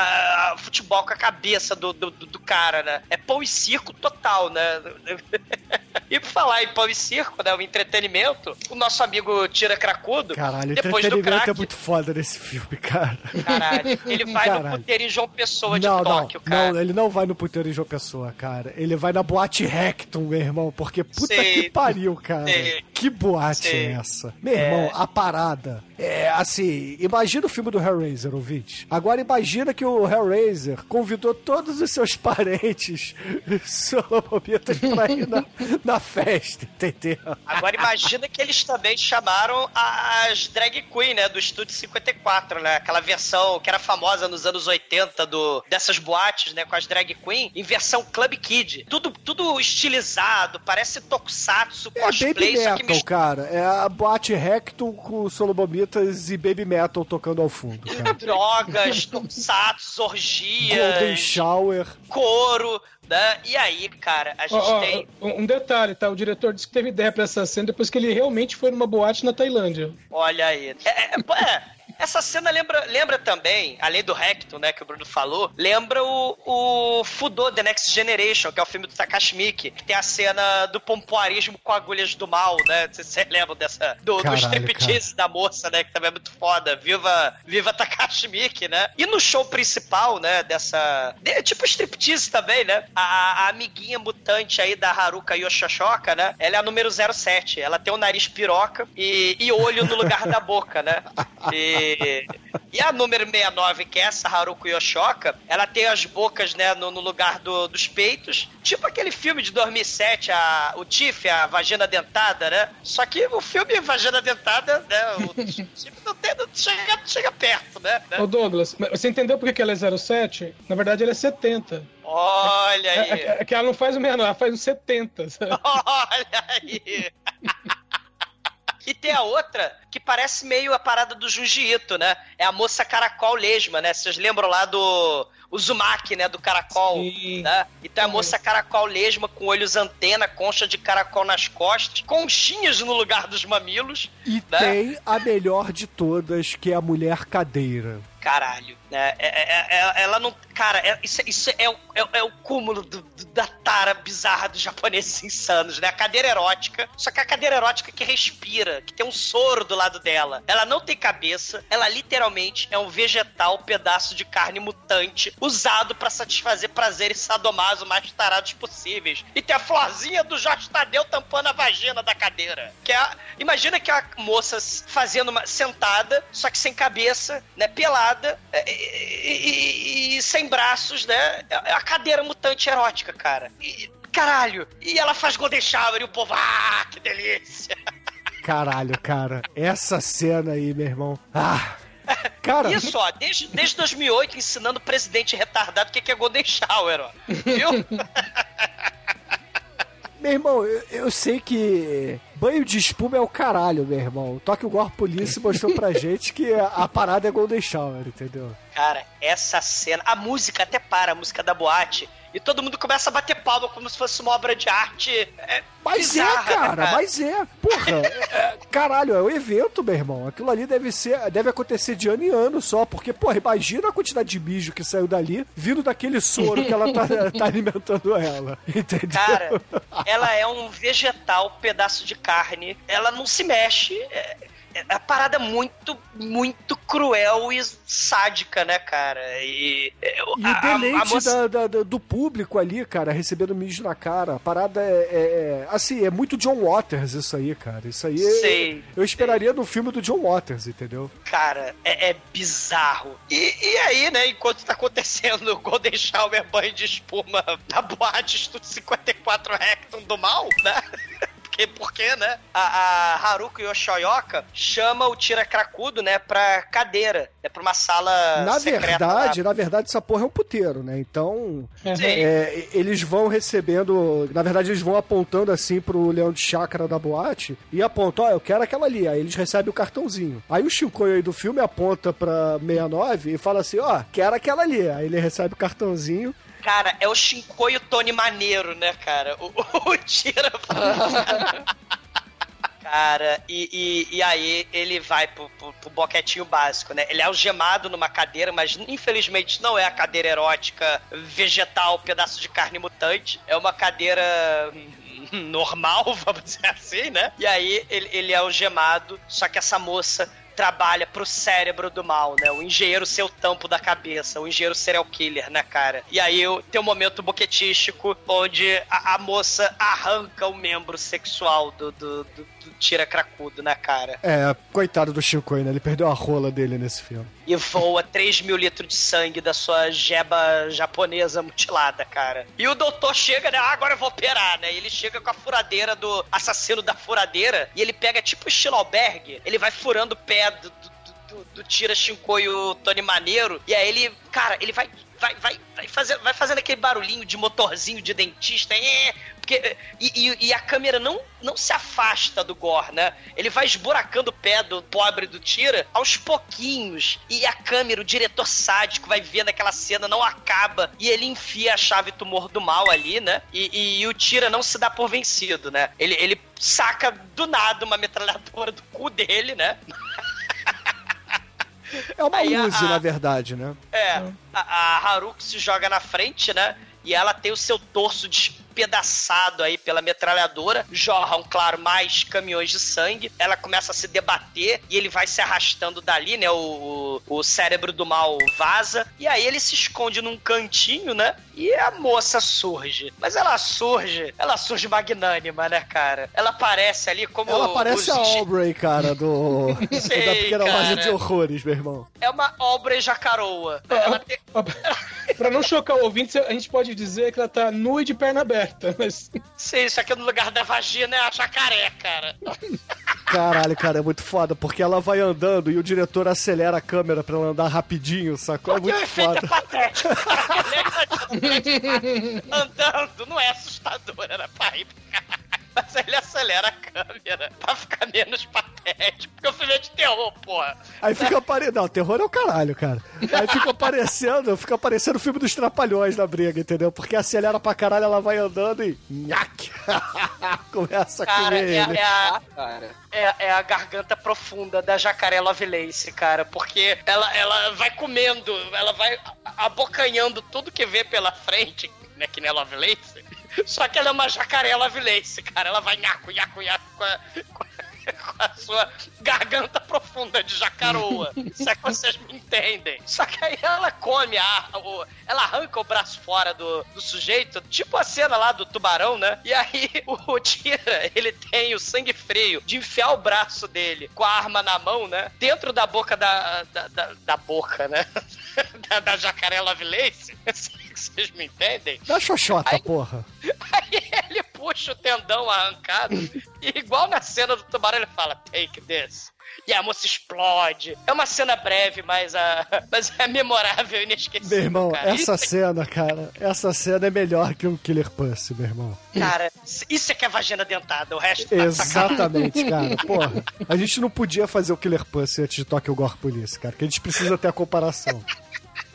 futebol com a cabeça do, do, do cara, né? É pão e circo total, né? e por falar em pão e circo, né? O entretenimento, o nosso amigo Tira Cracudo, Caralho, depois do entretenimento crack, é muito foda nesse filme, cara. caralho, ele vai no Caralho. puteiro em João Pessoa de não, não, Tóquio, cara. não, ele não vai no puteiro em João Pessoa, cara. Ele vai na boate Rectum, meu irmão, porque puta Sei. que pariu, cara. Sei. Que boate Sei. é essa? Meu irmão, a parada é assim, imagina o filme do Hellraiser, ouvinte. Agora imagina que o Hellraiser convidou todos os seus parentes solomobitas pra ir na, na festa, entendeu? Agora imagina que eles também chamaram as drag queen, né, do Estúdio 54, né, aquela versão que era famosa nos anos 80 do, dessas boates, né, com as drag queen, em versão Club Kid. Tudo, tudo estilizado, parece tokusatsu, É baby cosplay, só que metal, cara. É a boate Rectum com solomobitas e baby metal tocando ao fundo, cara. drogas, tokusatsu, Golden orgias, Shower. couro, né, e aí, cara, a gente tem... um um detalhe, tá? O diretor disse que teve ideia pra essa cena depois que ele realmente foi numa boate na Tailândia. Olha aí. É, é, é, Essa cena lembra, lembra também, além do Recto, né, que o Bruno falou, lembra o, o Fudô, The Next Generation, que é o filme do Takashi Miike, que tem a cena do pompoarismo com agulhas do mal, né? Vocês você lembram dessa, do, do Caralho, striptease da moça, né, que também é muito foda. Viva, viva Takashi Miike, né? E no show principal, né, dessa... de- tipo striptease também, né? A, a amiguinha mutante aí da Haruka Yoshoshoka, né? Ela é a número 07. Ela tem o nariz piroca e, e olho no lugar da boca, né? E, e a número 69, que é essa Haruka Yoshoka, ela tem as bocas, né, no, no lugar do- dos peitos. Tipo aquele filme de 2007, a, o Tiff, a vagina dentada, né? Só que o filme Vagina Dentada, né? O Tiff não, tem, não chega, chega perto, né? Ô Douglas, você entendeu por que ela é 07? Na verdade, ela é 70. Olha É, aí. é- é que ela não faz o 69, ela faz o 70. sabe? Olha aí. E tem a outra que parece meio a parada do Jiu-Jitsu, né? É a moça caracol lesma, né? Vocês lembram lá do Uzumaki, né? Do caracol, Sim. né? E tem a moça caracol lesma com olhos antena, concha de caracol nas costas, conchinhas no lugar dos mamilos, E né? tem a melhor de todas, que é a mulher cadeira. Caralho, né? É- é- é- ela não. Cara, isso, isso é, o, é, é o cúmulo do- do- da tara bizarra dos japoneses insanos, né? A cadeira erótica, só que a cadeira erótica que respira, que tem um soro do lado dela. Ela não tem cabeça, ela literalmente é um vegetal, pedaço de carne mutante, usado pra satisfazer prazeres sadomaso mais tarados possíveis. E tem a florzinha do Jorge Tadeu tampando a vagina da cadeira. Que é a- imagina que a moça fazendo uma sentada, só que sem cabeça, né? Pelada é, e, e- e sem braços, né? É a cadeira mutante erótica, cara. E, caralho. E ela faz Golden Shower e o povo, ah, que delícia. Caralho, cara. Essa cena aí, meu irmão. Ah! Cara, Isso, ó, desde, desde 2008 ensinando o presidente retardado o que é Golden Shower, ó. Viu? meu irmão, eu, eu sei que banho de espuma é o caralho, meu irmão. Toque o Gore Police mostrou pra gente que a, a parada é Golden Shower, entendeu? Cara, essa cena. A música até para, a música da boate. E todo mundo começa a bater palma como se fosse uma obra de arte. É Mas bizarra, é, cara, mas é. Porra, é- é- caralho, é o evento, meu irmão. Aquilo ali deve ser, deve acontecer de ano em ano só, porque, porra, imagina a quantidade de mijo que saiu dali, vindo daquele soro que ela tá, tá alimentando ela. Entendeu? Cara, ela é um vegetal, pedaço de carne. Ela não se mexe. É, é a parada muito, muito cruel e sádica, né, cara? E, é, E a- o a- a deleite moça- da- da- do público ali, cara, recebendo mijo na cara. A parada é, é- é- Assim, é muito John Waters isso aí, cara. Isso aí é- Sei, eu esperaria no filme do John Waters, entendeu? Cara, é, é bizarro. E, e aí, né, enquanto tá acontecendo o Golden Shower banho de espuma na boate Estúdio 54 Hecton do mal, né? Porque, porque, né? A, a Haruko Yoshoyoka chama o Tira Cracudo, né, pra cadeira, né, pra uma sala Na verdade, lá. na verdade, essa porra é um puteiro, né? Então, é, eles vão recebendo. Na verdade, eles vão apontando assim pro leão de chácara da boate e apontam, ó, eu quero aquela ali. Aí eles recebem o cartãozinho. Aí o Shinkoio aí do filme aponta pra 69 e fala assim, ó, quero aquela ali. Aí ele recebe o cartãozinho. Cara, é o Shinkoio Tony Maneiro, né, cara? O, o, o Tira. Cara, e, e, e aí ele vai pro, pro, pro boquetinho básico, né? Ele é algemado numa cadeira, mas infelizmente não é a cadeira erótica vegetal, pedaço de carne mutante. É uma cadeira normal, vamos dizer assim, né? E aí ele, ele é algemado, só que essa moça trabalha pro cérebro do mal, né? O engenheiro seu tampo da cabeça, o engenheiro serial killer, né, cara? E aí tem um momento boquetístico onde a, a moça arranca o membro sexual do, do, do tira cracudo, né, cara? É, coitado do Shinkoio, né? Ele perdeu a rola dele nesse filme. E voa 3 mil litros de sangue da sua jeba japonesa mutilada, cara. E o doutor chega, né? Ah, agora eu vou operar, né? E ele chega com a furadeira do assassino da furadeira e ele pega tipo estilo albergue, ele vai furando o pé do, do, do, do tira Shinkoio Tony Maneiro e aí ele, cara, ele vai vai, vai, vai, fazendo, vai fazendo aquele barulhinho de motorzinho de dentista, é, porque, e, e- e a câmera não, não se afasta do Gore, né? Ele vai esburacando o pé do pobre do Tira aos pouquinhos. E a câmera, o diretor sádico, vai vendo aquela cena, não acaba. E ele enfia a chave tumor do mal ali, né? E, e- e o Tira não se dá por vencido, né? Ele, ele saca do nada uma metralhadora do cu dele, né? É uma Aí a- Uzi, a- na verdade, né? É, a, a Haruki se joga na frente, né? E ela tem o seu torso despedaçado aí pela metralhadora. Jorram, claro, mais caminhões de sangue. Ela começa a se debater e ele vai se arrastando dali, né? O, o, cérebro do mal vaza. E aí ele se esconde num cantinho, né? E a moça surge. Mas ela surge, ela surge magnânima, né, cara? Ela aparece ali como. Ela parece a os- Aubrey, cara, do. Sei, da pequena cara. loja de horrores, meu irmão. É uma obra jacaroa. Ela tem- Pra não chocar o ouvinte, a gente pode dizer que ela tá nua e de perna aberta, mas Sim, isso aqui no lugar da vagina é a jacaré, cara. Caralho, cara, é muito foda, porque ela vai andando e o diretor acelera a câmera pra ela andar rapidinho, sacou? É o muito efeito foda. é patético. Andando não é assustador, era pra ir pra caralho. Mas ele acelera a câmera pra ficar menos patético. Porque o filme é de terror, porra. Aí fica aparecendo. Não, terror é o caralho, cara. Aí fica aparecendo, fica aparecendo o filme dos Trapalhões na briga, entendeu? Porque acelera pra caralho, ela vai andando e. Nhaque! Começa a Cara, comer é, ele. é a, Cara. é, é a garganta profunda da jacaré Lovelace, cara. Porque ela, ela vai comendo, ela vai abocanhando tudo que vê pela frente, né? Que nem a Lovelace. Só que ela é uma jacaré Lovelace, cara. Ela vai nhaco, nhaco, nhaco com a- com a sua garganta profunda de jacaroa. Se é que vocês me entendem. Só que aí ela come a. o- ela arranca o braço fora do, do sujeito, tipo a cena lá do tubarão, né? E aí o Tira, ele tem o sangue frio de enfiar o braço dele com a arma na mão, né? Dentro da boca da. da, da, da boca, né? da, da jacaré Lovelace. Vocês me entendem. Dá xoxota, porra. Aí ele puxa o tendão arrancado e igual na cena do tubarão ele fala, take this. E a moça explode. É uma cena breve, mas, a, mas é memorável e inesquecível. Meu irmão, cara. essa Isso, cena, cara, essa cena é melhor que um Killer Pussy, meu irmão. cara, isso é que é vagina dentada, o resto tá. Exatamente, cara. Porra, a gente não podia fazer o Killer Pussy antes de Tokyo Gore Police, cara, que a gente precisa ter a comparação.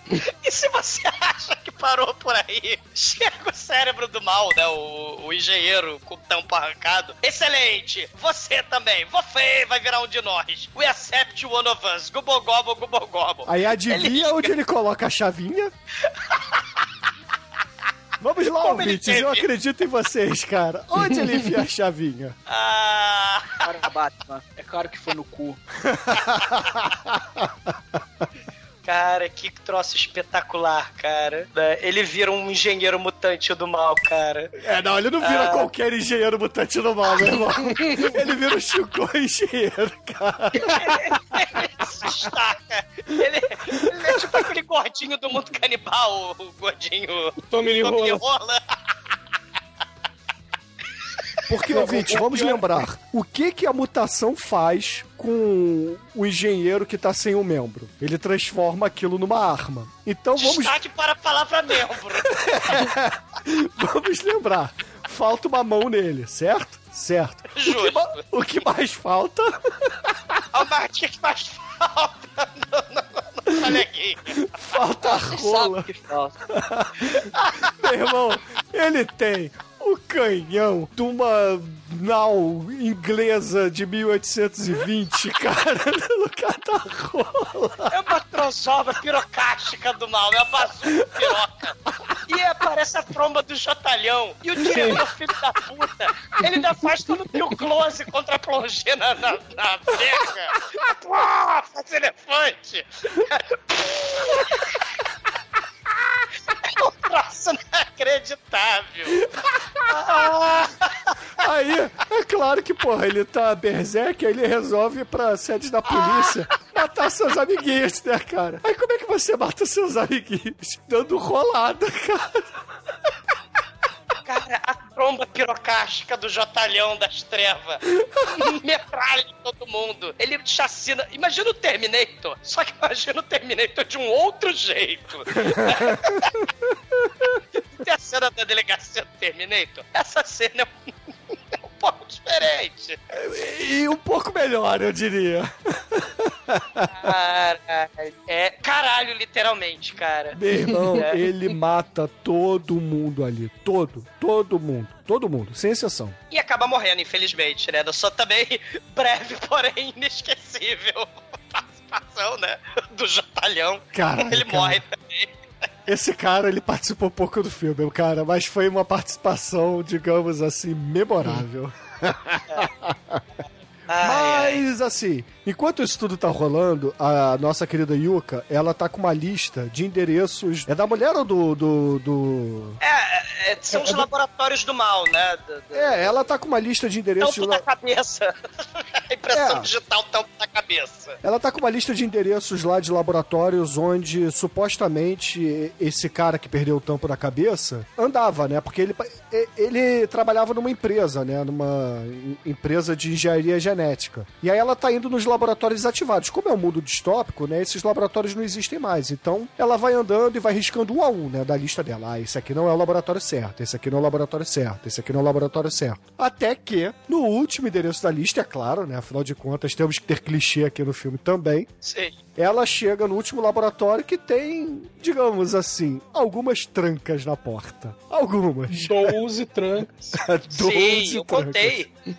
E se você acha que parou por aí, chega o cérebro do mal, né? O, o engenheiro com o tampo arrancado. Excelente! Você também! Você vai virar um de nós! We accept one of us! Gobble gobble! Aí adivinha Ele- onde ele coloca a chavinha? Vamos lá, Como ouvintes, eu acredito em vocês, cara. Onde ele enfia a chavinha? Ah, Cara, Batman. É claro que foi no cu. Cara, que troço espetacular, cara. Né? Ele vira um engenheiro mutante do mal, cara. É, não, ele não vira Ah. qualquer engenheiro mutante do mal, meu irmão. Ele vira o Chico engenheiro, cara. Ele se destaca. Ele, ele é tipo aquele gordinho do mundo canibal, o gordinho Tommy Lee Tommy Rola. Porque, ouvinte, vamos lembrar, o que que a mutação faz com o engenheiro que tá sem um membro? Ele transforma aquilo numa arma. Então vamos, Destaque para a palavra membro. vamos lembrar, falta uma mão nele, certo? Certo. O que, Justo. ma- o que mais falta? A Martinha que faz falta no, no, no coleguinha. Falta rola. o que falta? Meu irmão, ele tem o canhão de uma nau inglesa de 1820, cara, no lugar da rola. É uma trozoba pirocástica do mal, é a bazuca piroca. E aparece a tromba do Jotalhão. E o diretor, filho da puta, ele ainda faz tem o close contra a plongena na, na beca. Faz elefante. É um troço inacreditável. Aí, é claro que, porra, ele tá berserk, aí ele resolve ir pra sede da polícia matar seus amiguinhos, né, cara? Aí como é que você mata seus amiguinhos? Dando rolada, cara. Cara, a tromba pirocástica do Jotalhão das Trevas. Metralha todo mundo. Ele chacina. Imagina o Terminator. Só que imagina o Terminator de um outro jeito. Tem a cena da delegacia do Terminator? Essa cena é um, é um pouco diferente. E um pouco melhor, eu diria. Caralho. É caralho, literalmente, cara. Meu irmão, É. ele mata todo mundo ali. Todo, todo mundo. Todo mundo, sem exceção. E acaba morrendo, infelizmente, né? Eu sou também breve, porém inesquecível. participação, né? Do Jotalhão. Caraca. Ele morre também. Esse cara, ele participou pouco do filme, cara, mas foi uma participação, digamos assim, memorável. Mas, assim, enquanto isso tudo tá rolando, a nossa querida Yuka, ela tá com uma lista de endereços. É da mulher ou do. do, do... É, é, são os laboratórios do mal, né? Do, do... É, ela tá com uma lista de endereços. Tampo de... da cabeça. A impressão É. digital tampo da cabeça. Ela tá com uma lista de endereços lá de laboratórios onde supostamente esse cara que perdeu o tampo da cabeça andava, né? Porque ele, ele trabalhava numa empresa, né? Numa em- empresa de engenharia genética. E aí ela tá indo nos laboratórios ativados. Como é um mundo distópico, né? Esses laboratórios não existem mais. Então ela vai andando e vai riscando um a um, né? Da lista dela. Ah, esse aqui não é o laboratório certo, esse aqui não é o laboratório certo, esse aqui não é o laboratório certo. Até que, no último endereço da lista, é claro, né? Afinal de contas, temos que ter clichê aqui no filme também Sim. ela chega no último laboratório que tem, digamos assim, algumas trancas na porta. Algumas. 12 trancas. 12 Sim, eu trancas. contei.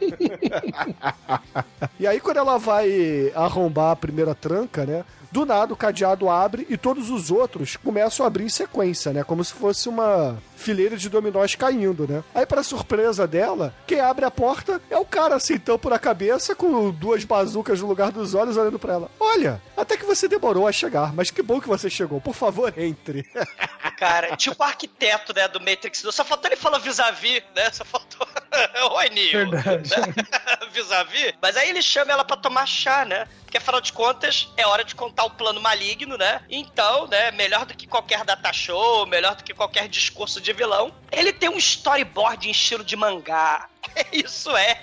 E aí, quando ela vai arrombar a primeira tranca, né? Do nada o cadeado abre e todos os outros começam a abrir em sequência, né? Como se fosse uma fileira de dominós caindo, né? Aí, pra surpresa dela, quem abre a porta é o cara sem tampo na cabeça, com duas bazucas no lugar dos olhos, olhando pra ela. Olha, até que você demorou a chegar, mas que bom que você chegou. Por favor, entre. Cara, tipo o arquiteto, né, do Matrix 2. Só faltou ele falar vis-a-vis, né? Só faltou. Oi, Neo. Verdade. vis-a-vis. Mas aí ele chama ela pra tomar chá, né? Porque afinal de contas, é hora de contar o plano maligno, né? Então, né, melhor do que qualquer data show, melhor do que qualquer discurso de vilão, ele tem um storyboard em estilo de mangá. Isso é.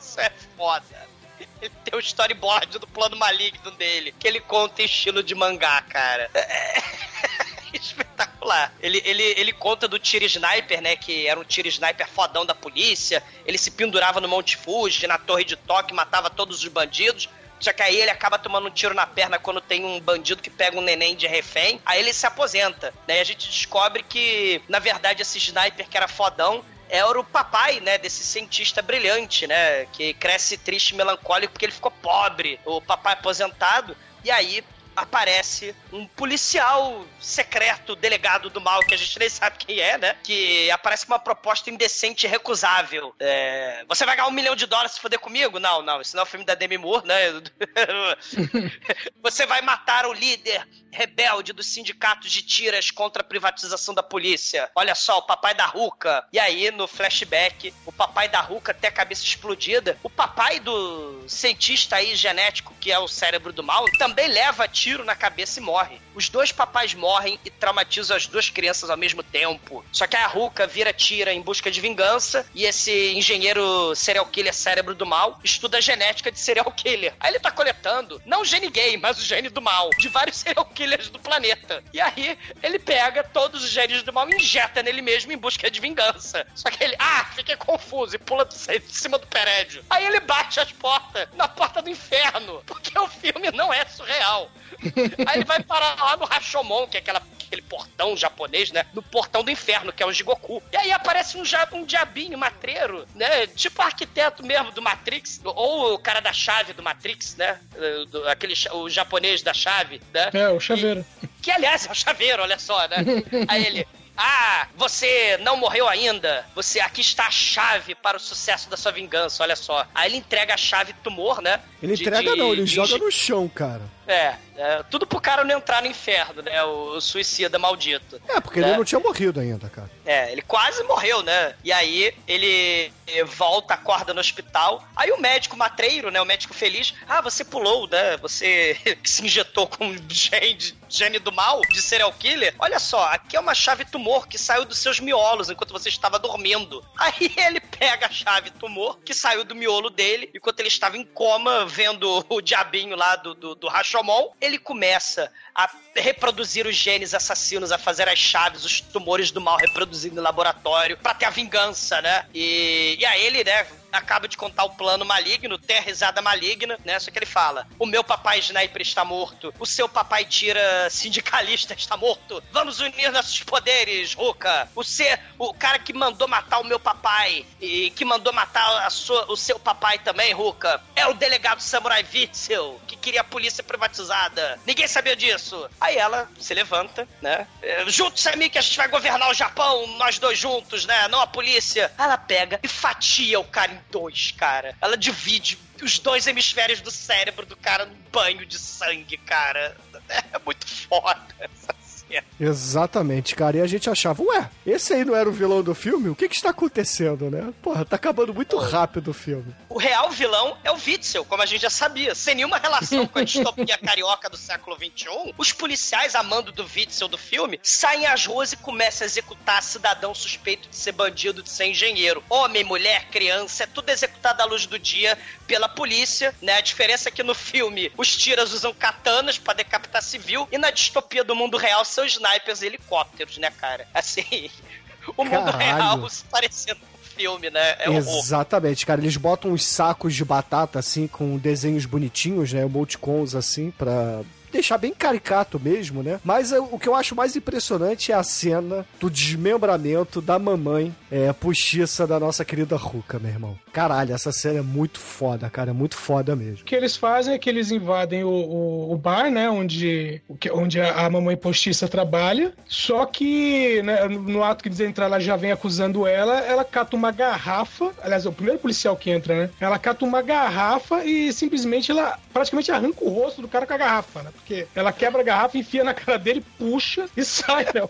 Isso é foda. Ele tem o storyboard do plano maligno dele, que ele conta em estilo de mangá, cara. É espetacular. Ele, ele, ele conta do tiro sniper, né? Que era um tiro sniper fodão da polícia. Ele se pendurava no Monte Fuji, na torre de toque, matava todos os bandidos. Só que aí ele acaba tomando um tiro na perna quando tem um bandido que pega um neném de refém. Aí ele se aposenta. Né? E a gente descobre que, na verdade, esse sniper que era fodão era o papai, né, desse cientista brilhante, né, que cresce triste e melancólico porque ele ficou pobre, o papai aposentado, e aí aparece um policial secreto, delegado do mal, que a gente nem sabe quem é, né? Que aparece com uma proposta indecente e recusável. É, você vai ganhar um milhão de dólares se foder comigo? Não, não, isso não é o filme da Demi Moore, né? você vai matar o líder rebelde dos sindicatos de tiras contra a privatização da polícia. Olha só, o papai da Ruca. E aí, no flashback, o papai da Ruca tem a cabeça explodida. O papai do cientista aí genético, que é o cérebro do mal, também leva tiro na cabeça e morre. Os dois papais morrem e traumatizam as duas crianças ao mesmo tempo. Só que a Ruka vira tira em busca de vingança e esse engenheiro serial killer cérebro do mal estuda a genética de serial killer. Aí ele tá coletando, não o gene gay, mas o gene do mal, de vários serial killers do planeta. E aí ele pega todos os genes do mal e injeta nele mesmo em busca de vingança. Só que ele, ah, fiquei confuso e pula de cima do prédio. Aí ele bate as portas na porta do inferno, porque o filme não é surreal. Aí ele vai parar lá no Rashomon, que é aquela, aquele portão japonês, né? No portão do inferno, que é o Jigoku. E aí aparece um, um diabinho matreiro, né? Tipo arquiteto mesmo do Matrix, ou o cara da chave do Matrix, né? Do- aquele, o japonês da chave, né? É, o chaveiro. Que, aliás, é o chaveiro, olha só, né? Aí ele. Ah, você não morreu ainda. Você aqui está a chave para o sucesso da sua vingança, olha só. Aí ele entrega a chave tumor, né? Ele De- entrega de- não, ele de joga no chão, cara. É, é, tudo pro cara não entrar no inferno, né? O, o suicida maldito. É, porque né? ele não tinha morrido ainda, cara. É, ele quase morreu, né? E aí ele volta, acorda no hospital. Aí o médico matreiro, né? O médico feliz. Ah, você pulou, né? Você se injetou com gene, gene do mal, de serial killer. Olha só, aqui é uma chave tumor que saiu dos seus miolos enquanto você estava dormindo. Aí ele pega a chave tumor que saiu do miolo dele enquanto ele estava em coma vendo o diabinho lá do, do, do Rashomon. Ele começa a reproduzir os genes assassinos, a fazer as chaves, os tumores do mal reproduzindo no laboratório pra ter a vingança, né? E, e aí ele, né? acaba de contar o plano maligno, tem a risada maligna, né? Só que ele fala: o meu papai sniper está morto, o seu papai tira sindicalista está morto, vamos unir nossos poderes, Ruka. O ser, o cara que mandou matar o meu papai e que mandou matar sua, o seu papai também, Ruka, é o delegado Samurai Witzel, que queria a polícia privatizada. Ninguém sabia disso. Aí ela se levanta, né? É, Juntos a mim que a gente vai governar o Japão, nós dois juntos, né? Não a polícia. Ela pega e fatia o cara em dois, cara. Ela divide os dois hemisférios do cérebro do cara num banho de sangue, cara. É muito foda essa cena. Exatamente, cara. E a gente achava, ué, esse aí não era o vilão do filme? O que que está acontecendo, né? Porra, tá acabando muito rápido o filme. O real vilão é o Witzel, como a gente já sabia. Sem nenhuma relação com a distopia carioca do século XXI, os policiais amando do Witzel do filme saem às ruas e começam a executar cidadão suspeito de ser bandido, de ser engenheiro. Homem, mulher, criança, é tudo executado à luz do dia pela polícia, né? A diferença é que no filme os tiras usam katanas pra decapitar civil e na distopia do mundo real são snipers e helicópteros, né, cara? Assim, o mundo Caralho. real se parecendo filme, né? É. Exatamente, cara. Eles botam uns sacos de batata, assim, com desenhos bonitinhos, né? Emoticons, assim, pra deixar bem caricato mesmo, né? Mas é, o que eu acho mais impressionante é a cena do desmembramento da mamãe é, postiça da nossa querida Ruka, meu irmão. Caralho, essa cena é muito foda, cara. É muito foda mesmo. O que eles fazem é que eles invadem o, o, o bar, né? Onde, o que- onde a, a mamãe postiça trabalha. Só que né, no ato que eles entrar, ela já vem acusando ela. Ela cata uma garrafa. Aliás, é o primeiro policial que entra, né? Ela cata uma garrafa e simplesmente ela praticamente arranca o rosto do cara com a garrafa, né? Porque ela quebra a garrafa, enfia na cara dele, puxa e sai, né?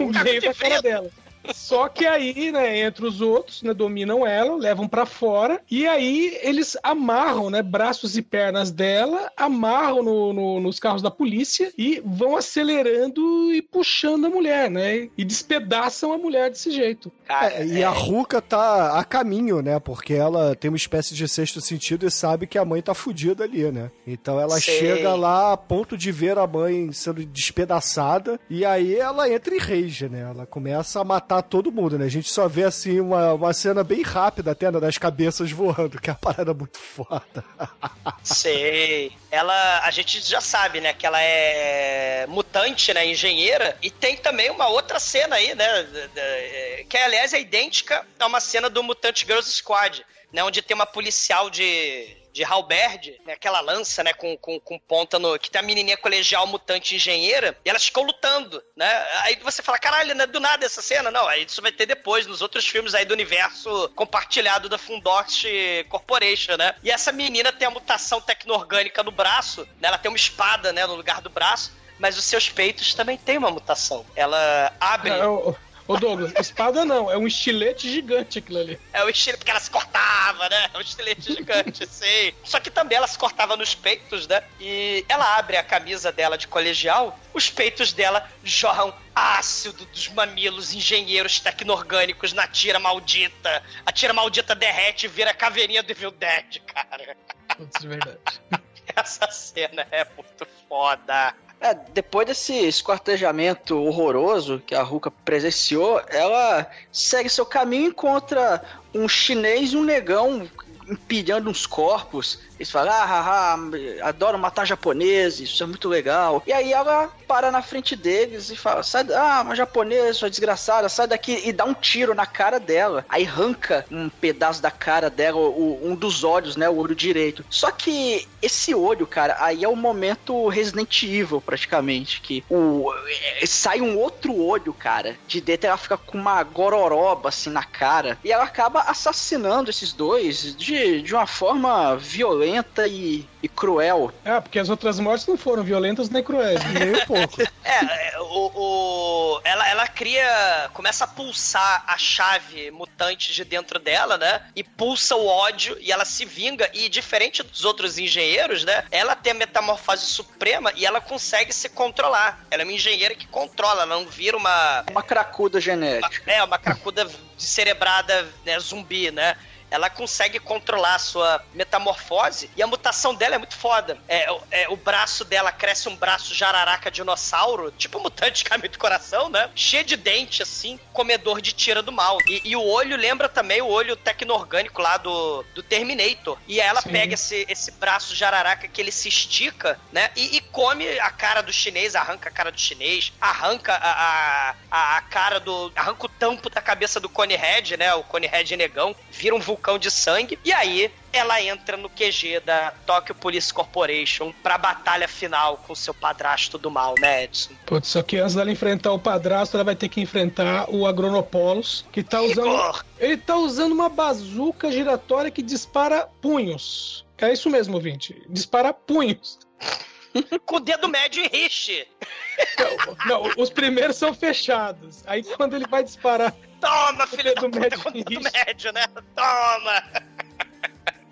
O meio da cara dela. Só que aí, né, entre os outros, né, dominam ela, levam pra fora, e aí eles amarram, né, braços e pernas dela, amarram no- no- nos carros da polícia e vão acelerando e puxando a mulher, né, e despedaçam a mulher desse jeito. Cara, É, e a Ruka tá a caminho, né? Porque ela tem uma espécie de sexto sentido e sabe que a mãe tá fudida ali, né? Então ela Sei. chega lá a ponto de ver a mãe sendo despedaçada e aí ela entra em rage, né? Ela começa a matar todo mundo, né? A gente só vê assim uma, uma cena bem rápida até né, das cabeças voando, que é uma parada muito foda. Sei. Ela, a gente já sabe, né, que ela é mutante, né, engenheira, e tem também uma outra cena aí, né, da- que aliás é idêntica a uma cena do Mutante Girls Squad, né, onde tem uma policial de de halberd, né, aquela lança, né, com, com, com ponta no... que tem a menininha colegial mutante engenheira, e elas ficam lutando, né? Aí você fala, caralho, não é do nada essa cena? Não, aí isso vai ter depois, nos outros filmes aí do universo compartilhado da Fundox Corporation, né? E essa menina tem a mutação tecno-orgânica no braço, né? Ela tem uma espada, né, no lugar do braço, mas os seus peitos também têm uma mutação. Ela abre... É, ô, ô, Douglas, espada não, é um estilete gigante aquilo ali. É o estilo porque ela se cortava, né? É um estilete gigante, sei. Só que também ela se cortava nos peitos, né? E ela abre a camisa dela de colegial, os peitos dela jorram ácido dos mamilos engenheiros tecno-orgânicos na tira maldita. A tira maldita derrete e vira a caveirinha do Evil Dead, cara. Putz, de verdade. Essa cena é muito foda. É, depois desse esquartejamento horroroso que a Ruka presenciou, ela segue seu caminho e encontra um chinês e um negão empilhando uns corpos. Eles falam, ah, haha, adoro matar japoneses, isso é muito legal. E aí ela para na frente deles e fala, sai, ah, uma japonesa, sua desgraçada, sai daqui e dá um tiro na cara dela. Aí arranca um pedaço da cara dela, o- um dos olhos, né, o olho direito. Só que esse olho, cara, aí é o momento Resident Evil, praticamente, que o é, sai um outro olho, cara, de dentro ela fica com uma gororoba assim na cara e ela acaba assassinando esses dois de, de uma forma violenta e, e cruel. Ah, porque as outras mortes não foram violentas nem cruéis. Nem um pouco. É, é, o, o- ela, ela cria. começa a pulsar a chave mutante de dentro dela, né? E pulsa o ódio e ela se vinga. E diferente dos outros engenheiros, né? Ela tem a metamorfose suprema e ela consegue se controlar. Ela é uma engenheira que controla, ela não vira uma. Uma cracuda genética. É, uma cracuda cerebrada né, zumbi, né? Ela consegue controlar a sua metamorfose e a mutação dela é muito foda. É, é, o braço dela cresce um braço jararaca dinossauro, tipo mutante caminho do coração, né? Cheio de dente, assim, comedor de tira do mal. E, e o olho lembra também o olho tecno-orgânico lá do, do Terminator. E ela Sim. pega esse, esse braço jararaca que ele se estica, né? E, e come a cara do chinês, arranca a cara do chinês, arranca a, a, a, a cara do. arranca o tampo da cabeça do Conehead, né? O Conehead negão, vira um vulcão de sangue. E aí ela entra no QG da Tokyo Police Corporation pra batalha final com seu padrasto do mal, né, Edson? Putz, só que antes dela enfrentar o padrasto, ela vai ter que enfrentar o Agronopolos, que tá usando. Igor! Ele tá usando uma bazuca giratória que dispara punhos. É isso mesmo, ouvinte. Dispara punhos. Com o dedo médio e riche. Não, não, os primeiros são fechados. Aí quando ele vai disparar, Toma, filho puta, médio com o dedo médio, né? Toma!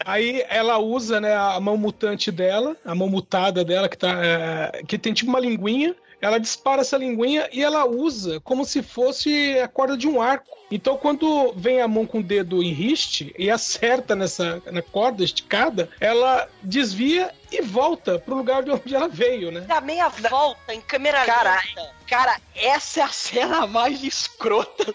Aí ela usa né, a mão mutante dela, a mão mutada dela, que, tá, é, que tem tipo uma linguinha. Ela dispara essa linguinha e ela usa como se fosse a corda de um arco. Então, quando vem a mão com o dedo em riste e acerta nessa na corda esticada, ela desvia e volta pro lugar de onde ela veio, né? Dá meia volta em câmera Cara, lenta. Cara, essa é a cena mais escrota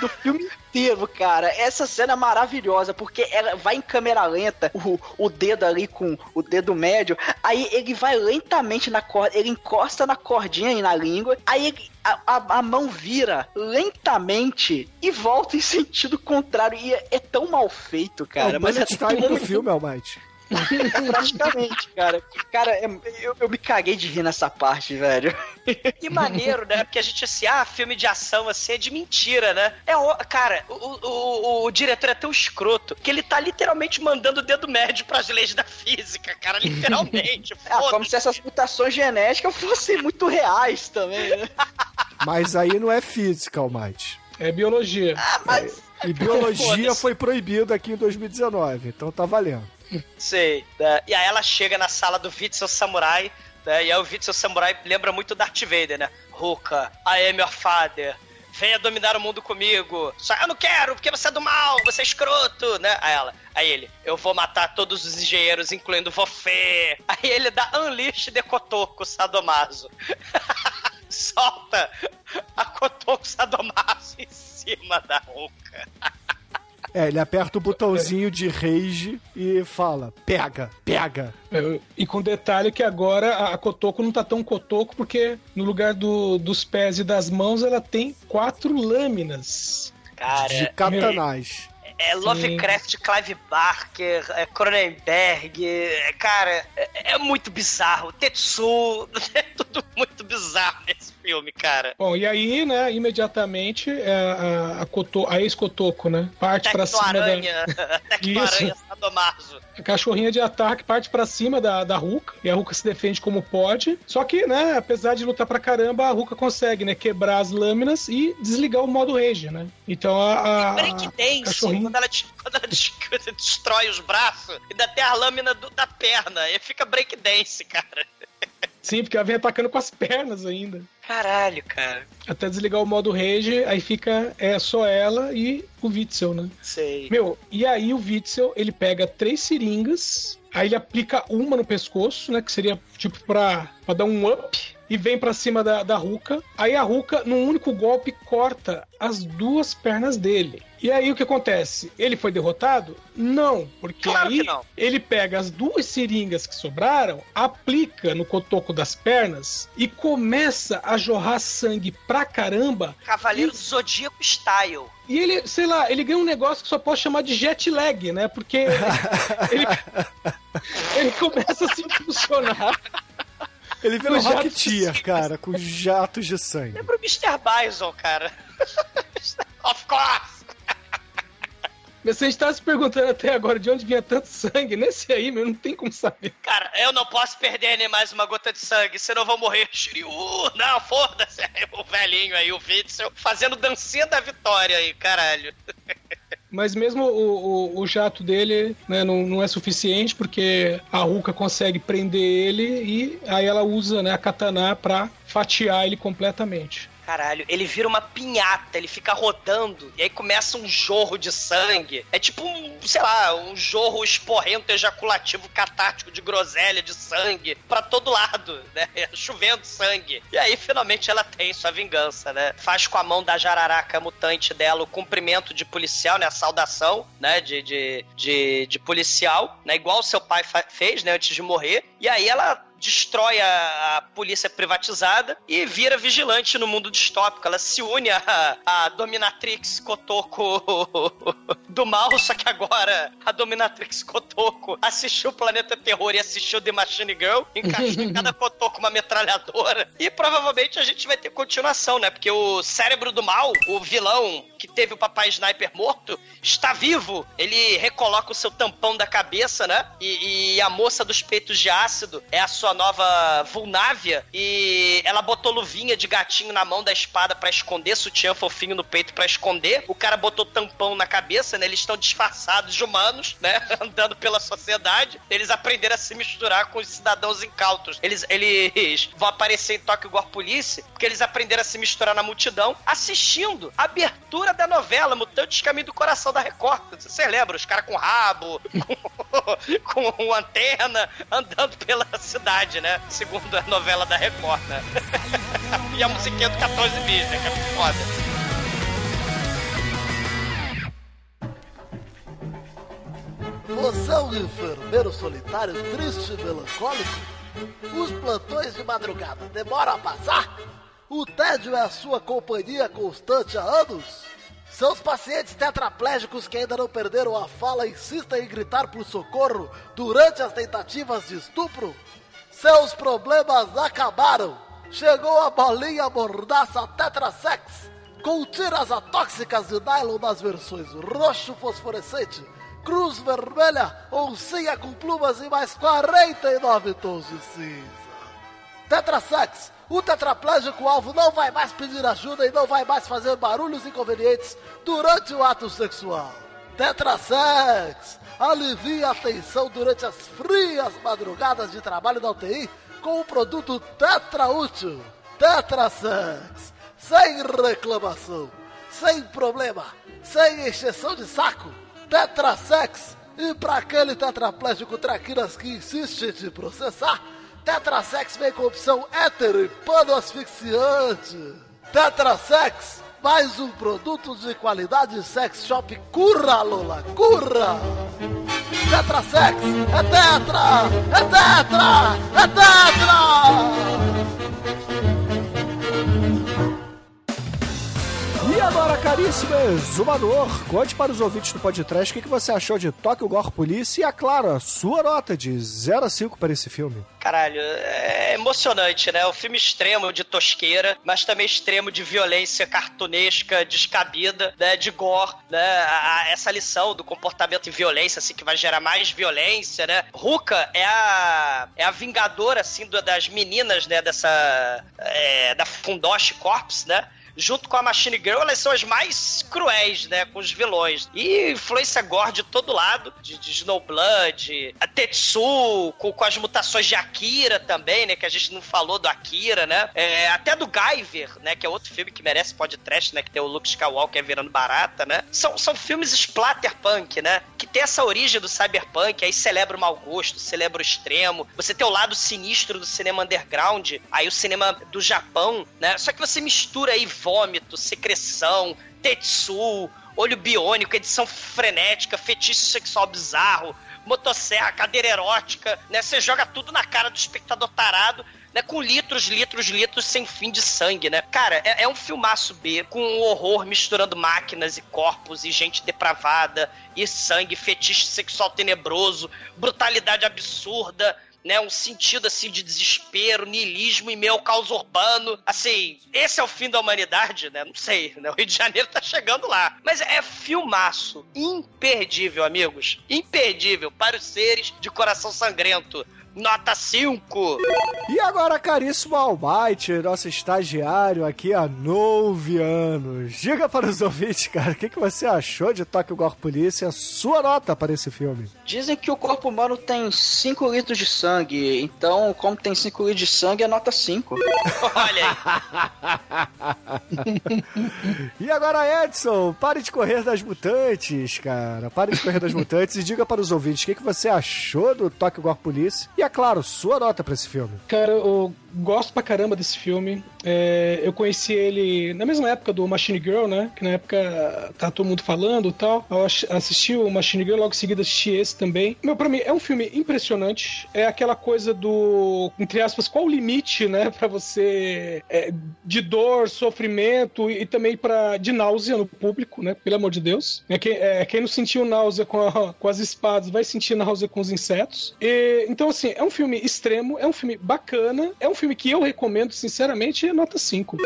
do filme inteiro, cara. Essa cena é maravilhosa, porque ela vai em câmera lenta, o, o dedo ali com o dedo médio, aí ele vai lentamente na corda, ele encosta na cordinha e na língua, aí ele- a, a- a mão vira lentamente e volta em sentido contrário. E é, é tão mal feito, cara. é o mas é tão do filme, Almighty. Praticamente, cara. Cara, é- eu, eu me caguei de rir nessa parte, velho. Que maneiro, né? Porque a gente assim, ah, filme de ação assim é de mentira, né? É, cara, o, o, o, o diretor é tão escroto que ele tá literalmente mandando o dedo médio pras leis da física, cara, literalmente. Ah, como se essas mutações genéticas fossem muito reais também, né? Mas aí não é física, Almighty. É biologia. Ah, mas E biologia foi proibida aqui em 2019, então tá valendo. Sei. né? E aí ela chega na sala do Witzel Samurai, né? E aí o Witzel Samurai lembra muito Darth Vader, né? Ruka, I am your father. Venha dominar o mundo comigo. Só eu não quero, porque você é do mal, você é escroto, né? Aí ela, aí ele, eu vou matar todos os engenheiros, incluindo você. Aí ele dá Unleash de Kotoko Sadomaso. Solta a Kotoko Sadomaso em cima da Ruka. É, ele aperta o botãozinho de rage e fala: pega, pega. É, E com detalhe que agora a a Kotoko não tá tão Kotoko, porque no lugar do- dos pés e das mãos ela tem quatro lâminas. Cara, de katanás. É Lovecraft, Clive Barker, é Cronenberg, é, cara, é, é muito bizarro. Tetsu, é tudo muito bizarro nesse filme, cara. Bom, e aí, né, imediatamente é, a, a, a ex-Kotoko, né, parte pra cima da... Tecno-aranha, Sadomaso. A cachorrinha de ataque parte pra cima da, da Ruka, e a Ruka se defende como pode. Só que, né, apesar de lutar pra caramba, a Ruka consegue, né, quebrar as lâminas e desligar o modo rage, né? Então a, a, Breakdance, cachorrinha... quando ela, quando ela des- destrói os braços, ainda tem a lâmina do- da perna, e fica breakdance, cara. Sim, porque ela vem atacando com as pernas ainda. Caralho, cara. Até desligar o modo rage, aí fica é, só ela e o Witzel, né? Sei. Meu, e aí o Witzel, ele pega três seringas, aí ele aplica uma no pescoço, né? Que seria tipo pra, pra dar um up. E vem pra cima da, da Ruka. Aí a Ruka, num único golpe, corta as duas pernas dele. E aí o que acontece? Ele foi derrotado? Não, porque Claro aí não. ele pega as duas seringas que sobraram, aplica no cotoco das pernas e começa a jorrar sangue pra caramba. Cavaleiro do Zodíaco Style. E ele, sei lá, ele ganha um negócio que só pode chamar de jet lag, né? Porque ele, ele começa a se impulsionar. Ele vira um Rocketeer, cara, com jatos de sangue. Lembra o Mr. Bison, cara. of course! Mas está se perguntando até agora de onde vinha tanto sangue. Nesse aí, meu, não tem como saber. Cara, eu não posso perder nem mais uma gota de sangue, senão eu vou morrer. Shiryu! Não, foda-se. O velhinho aí, o Witzel, fazendo dancinha da vitória aí, caralho. Mas mesmo o, o, o jato dele né, não, não é suficiente, porque a Ruka consegue prender ele e aí ela usa né, a katana pra fatiar ele completamente. Caralho, ele vira uma pinhata, ele fica rodando, e aí começa um jorro de sangue. É tipo um, sei lá, um jorro esporrento, ejaculativo, catártico de groselha, de sangue, pra todo lado, né? Chovendo sangue. E aí, finalmente, ela tem sua vingança, né? Faz com a mão da jararaca mutante dela o cumprimento de policial, né? A saudação, né? De, de, de, de policial, né? Igual seu pai fez, né? Antes de morrer. E aí ela destrói a, a, polícia privatizada e vira vigilante no mundo distópico. Ela se une à, Dominatrix Kotoko do mal, só que agora a Dominatrix Kotoko assistiu o Planeta Terror e assistiu The Machine Girl, encaixou em cada Kotoko uma metralhadora. E provavelmente a gente vai ter continuação, né? Porque o cérebro do mal, o vilão que teve o papai Sniper morto, está vivo. Ele recoloca o seu tampão da cabeça, né? E, e a moça dos peitos de ácido é a sua nova Vulnávia e ela botou luvinha de gatinho na mão da espada para esconder, sutiã fofinho no peito para esconder. O cara botou tampão na cabeça, né? Eles estão disfarçados de humanos, né? Andando pela sociedade. Eles aprenderam a se misturar com os cidadãos incautos. Eles, eles vão aparecer em Tokyo Gore Police porque eles aprenderam a se misturar na multidão assistindo a abertura da novela Mutantes Caminho do Coração da Record. Você lembra? Os caras com rabo, com, com antena, andando pela cidade né? Segundo a novela da Record, né? e a musiquinha do 14 bis, né? Que é foda. Você é um enfermeiro solitário, triste e melancólico? Os plantões de madrugada demoram a passar? O tédio é a sua companhia constante há anos? Seus pacientes tetraplégicos que ainda não perderam a fala insistem em gritar por socorro durante as tentativas de estupro? Seus problemas acabaram. Chegou a bolinha mordaça Tetrasex, com tiras atóxicas de nylon nas versões roxo fosforescente, cruz vermelha, oncinha com plumas e mais 49 tons de cinza. Tetrasex, o tetraplégico alvo não vai mais pedir ajuda e não vai mais fazer barulhos inconvenientes durante o ato sexual. Tetrasex, alivia a tensão durante as frias madrugadas de trabalho da UTI com o produto Tetra Útil. Tetra Sex. Sem reclamação, sem problema, sem exceção de saco. Tetra Sex. E para aquele tetraplégico traquinas que insiste em te processar, Tetrasex vem com opção hétero e pano asfixiante. Tetrasex, mais um produto de qualidade sex shop curra, Lola, curra! Tetrasex! É tetra! É tetra! É tetra! E agora, caríssimo exumador, conte para os ouvintes do podcast o que, você achou de Tokyo Gore Police e, é claro, a sua nota de 0 a 5 para esse filme. Caralho, é emocionante, né? O filme extremo de tosqueira, mas também extremo de violência cartunesca, descabida, né? De gore, né? A, a, essa lição do comportamento e violência, assim, que vai gerar mais violência, né? Ruka é a, é a vingadora, assim, do, das meninas, né? Dessa... É, da Fundoshi Corps, né? Junto com a Machine Girl, elas são as mais cruéis, né? Com os vilões. E influência gore de todo lado, de, de Snowblood, a Tetsu, com, com, as mutações de Akira também, né? Que a gente não falou do Akira, né? É, até do Guyver, né? Que é outro filme que merece podcast, né? Que tem o Luke Skywalker virando barata, né? São, são filmes splatterpunk, né? Que tem essa origem do cyberpunk, aí celebra o mau gosto, celebra o extremo. Você tem o lado sinistro do cinema underground, aí o cinema do Japão, né? Só que você mistura aí vômito, secreção, tetsu, olho biônico, edição frenética, fetiche sexual bizarro, motosserra, cadeira erótica, né? Você joga tudo na cara do espectador tarado, né? Com litros, litros, litros sem fim de sangue, né? Cara, é, é um filmaço B, com um horror misturando máquinas e corpos e gente depravada e sangue, fetiche sexual tenebroso, brutalidade absurda, né? Um sentido assim de desespero, niilismo e meio caos urbano. Assim, esse é o fim da humanidade, né? Não sei, né? O Rio de Janeiro tá chegando lá. Mas é filmaço imperdível, amigos. Imperdível para os seres de coração sangrento nota 5. E agora, caríssimo Almighty, nosso estagiário aqui há nove anos. Diga para os ouvintes, cara, o que, que você achou de Tokyo Gore Police e a sua nota para esse filme? Dizem que o corpo humano tem 5 litros de sangue, então, como tem 5 litros de sangue, é nota 5. Olha aí. e agora, Edson, pare de correr das mutantes, cara. Pare de correr das mutantes e diga para os ouvintes o que, que você achou do Tokyo Gore Police e, é claro, sua nota para esse filme. Cara, eu gosto pra caramba desse filme. É, eu conheci ele na mesma época do Machine Girl, né? Que na época tá todo mundo falando e tal. Eu assisti o Machine Girl, logo em seguida assisti esse também. Meu, pra mim, é um filme impressionante. É aquela coisa do, entre aspas, qual o limite, né? Pra você. É, de dor, sofrimento e, e também pra, de náusea no público, né? Pelo amor de Deus. É, quem, é, quem não sentiu náusea com, a, com as espadas vai sentir náusea com os insetos. E, então, assim, é um filme extremo, é um filme bacana, é um filme que eu recomendo, sinceramente, é nota 5.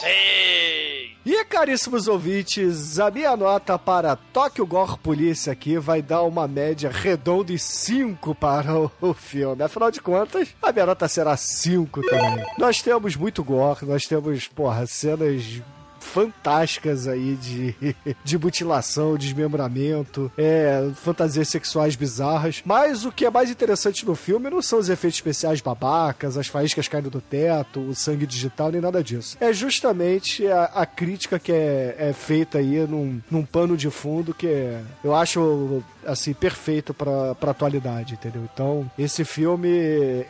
Sei! E caríssimos ouvintes, a minha nota para Tokyo Gore Polícia aqui vai dar uma média redonda de 5 para o, filme. Afinal de contas, a minha nota será 5 também. Nós temos muito gore, nós temos, porra, cenas fantásticas aí de, de mutilação, desmembramento, é, fantasias sexuais bizarras. Mas o que é mais interessante no filme não são os efeitos especiais babacas, as faíscas caindo do teto, o sangue digital, nem nada disso. É justamente a, a crítica que é, é, feita aí num, num pano de fundo que é, eu acho assim, perfeito pra atualidade, entendeu? Então, esse filme,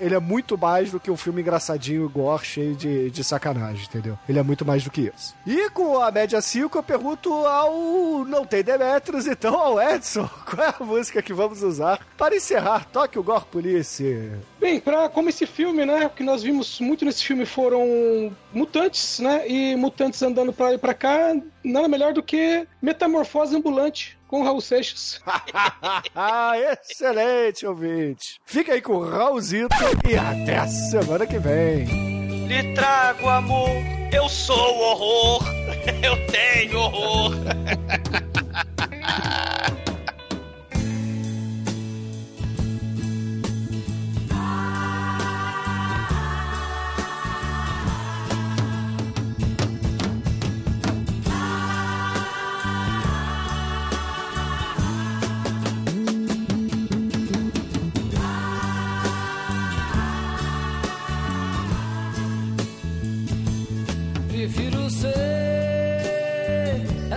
ele é muito mais do que um filme engraçadinho, gore, cheio de, de sacanagem, entendeu? Ele é muito mais do que isso. E com a média 5, eu pergunto ao Não Tem Demetros, então ao Edson, qual é a música que vamos usar para encerrar Toque o Gore Police? Bem, pra, como esse filme, né, o que nós vimos muito nesse filme foram mutantes, né, e mutantes andando pra lá e pra cá, nada melhor do que metamorfose ambulante com Raul Seixas. Excelente, ouvinte. Fica aí com o Raulzito e até a semana que vem. Lhe trago amor, eu sou horror, eu tenho horror.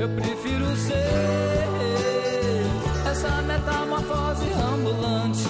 Eu prefiro ser essa metamorfose ambulante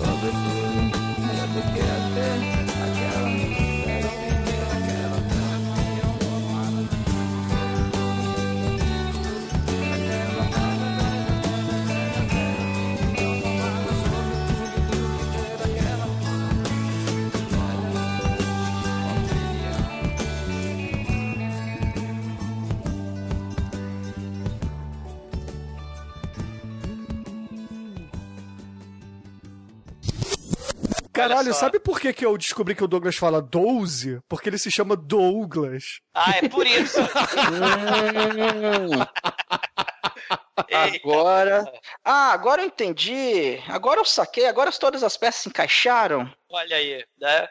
sobre tudo. É do que Caralho, sabe por que, que eu descobri que o Douglas fala 12? Porque ele se chama Douglas. Ah, é por isso. Agora. Ah, agora eu entendi. Agora eu saquei. Agora todas as peças se encaixaram. Olha aí, né?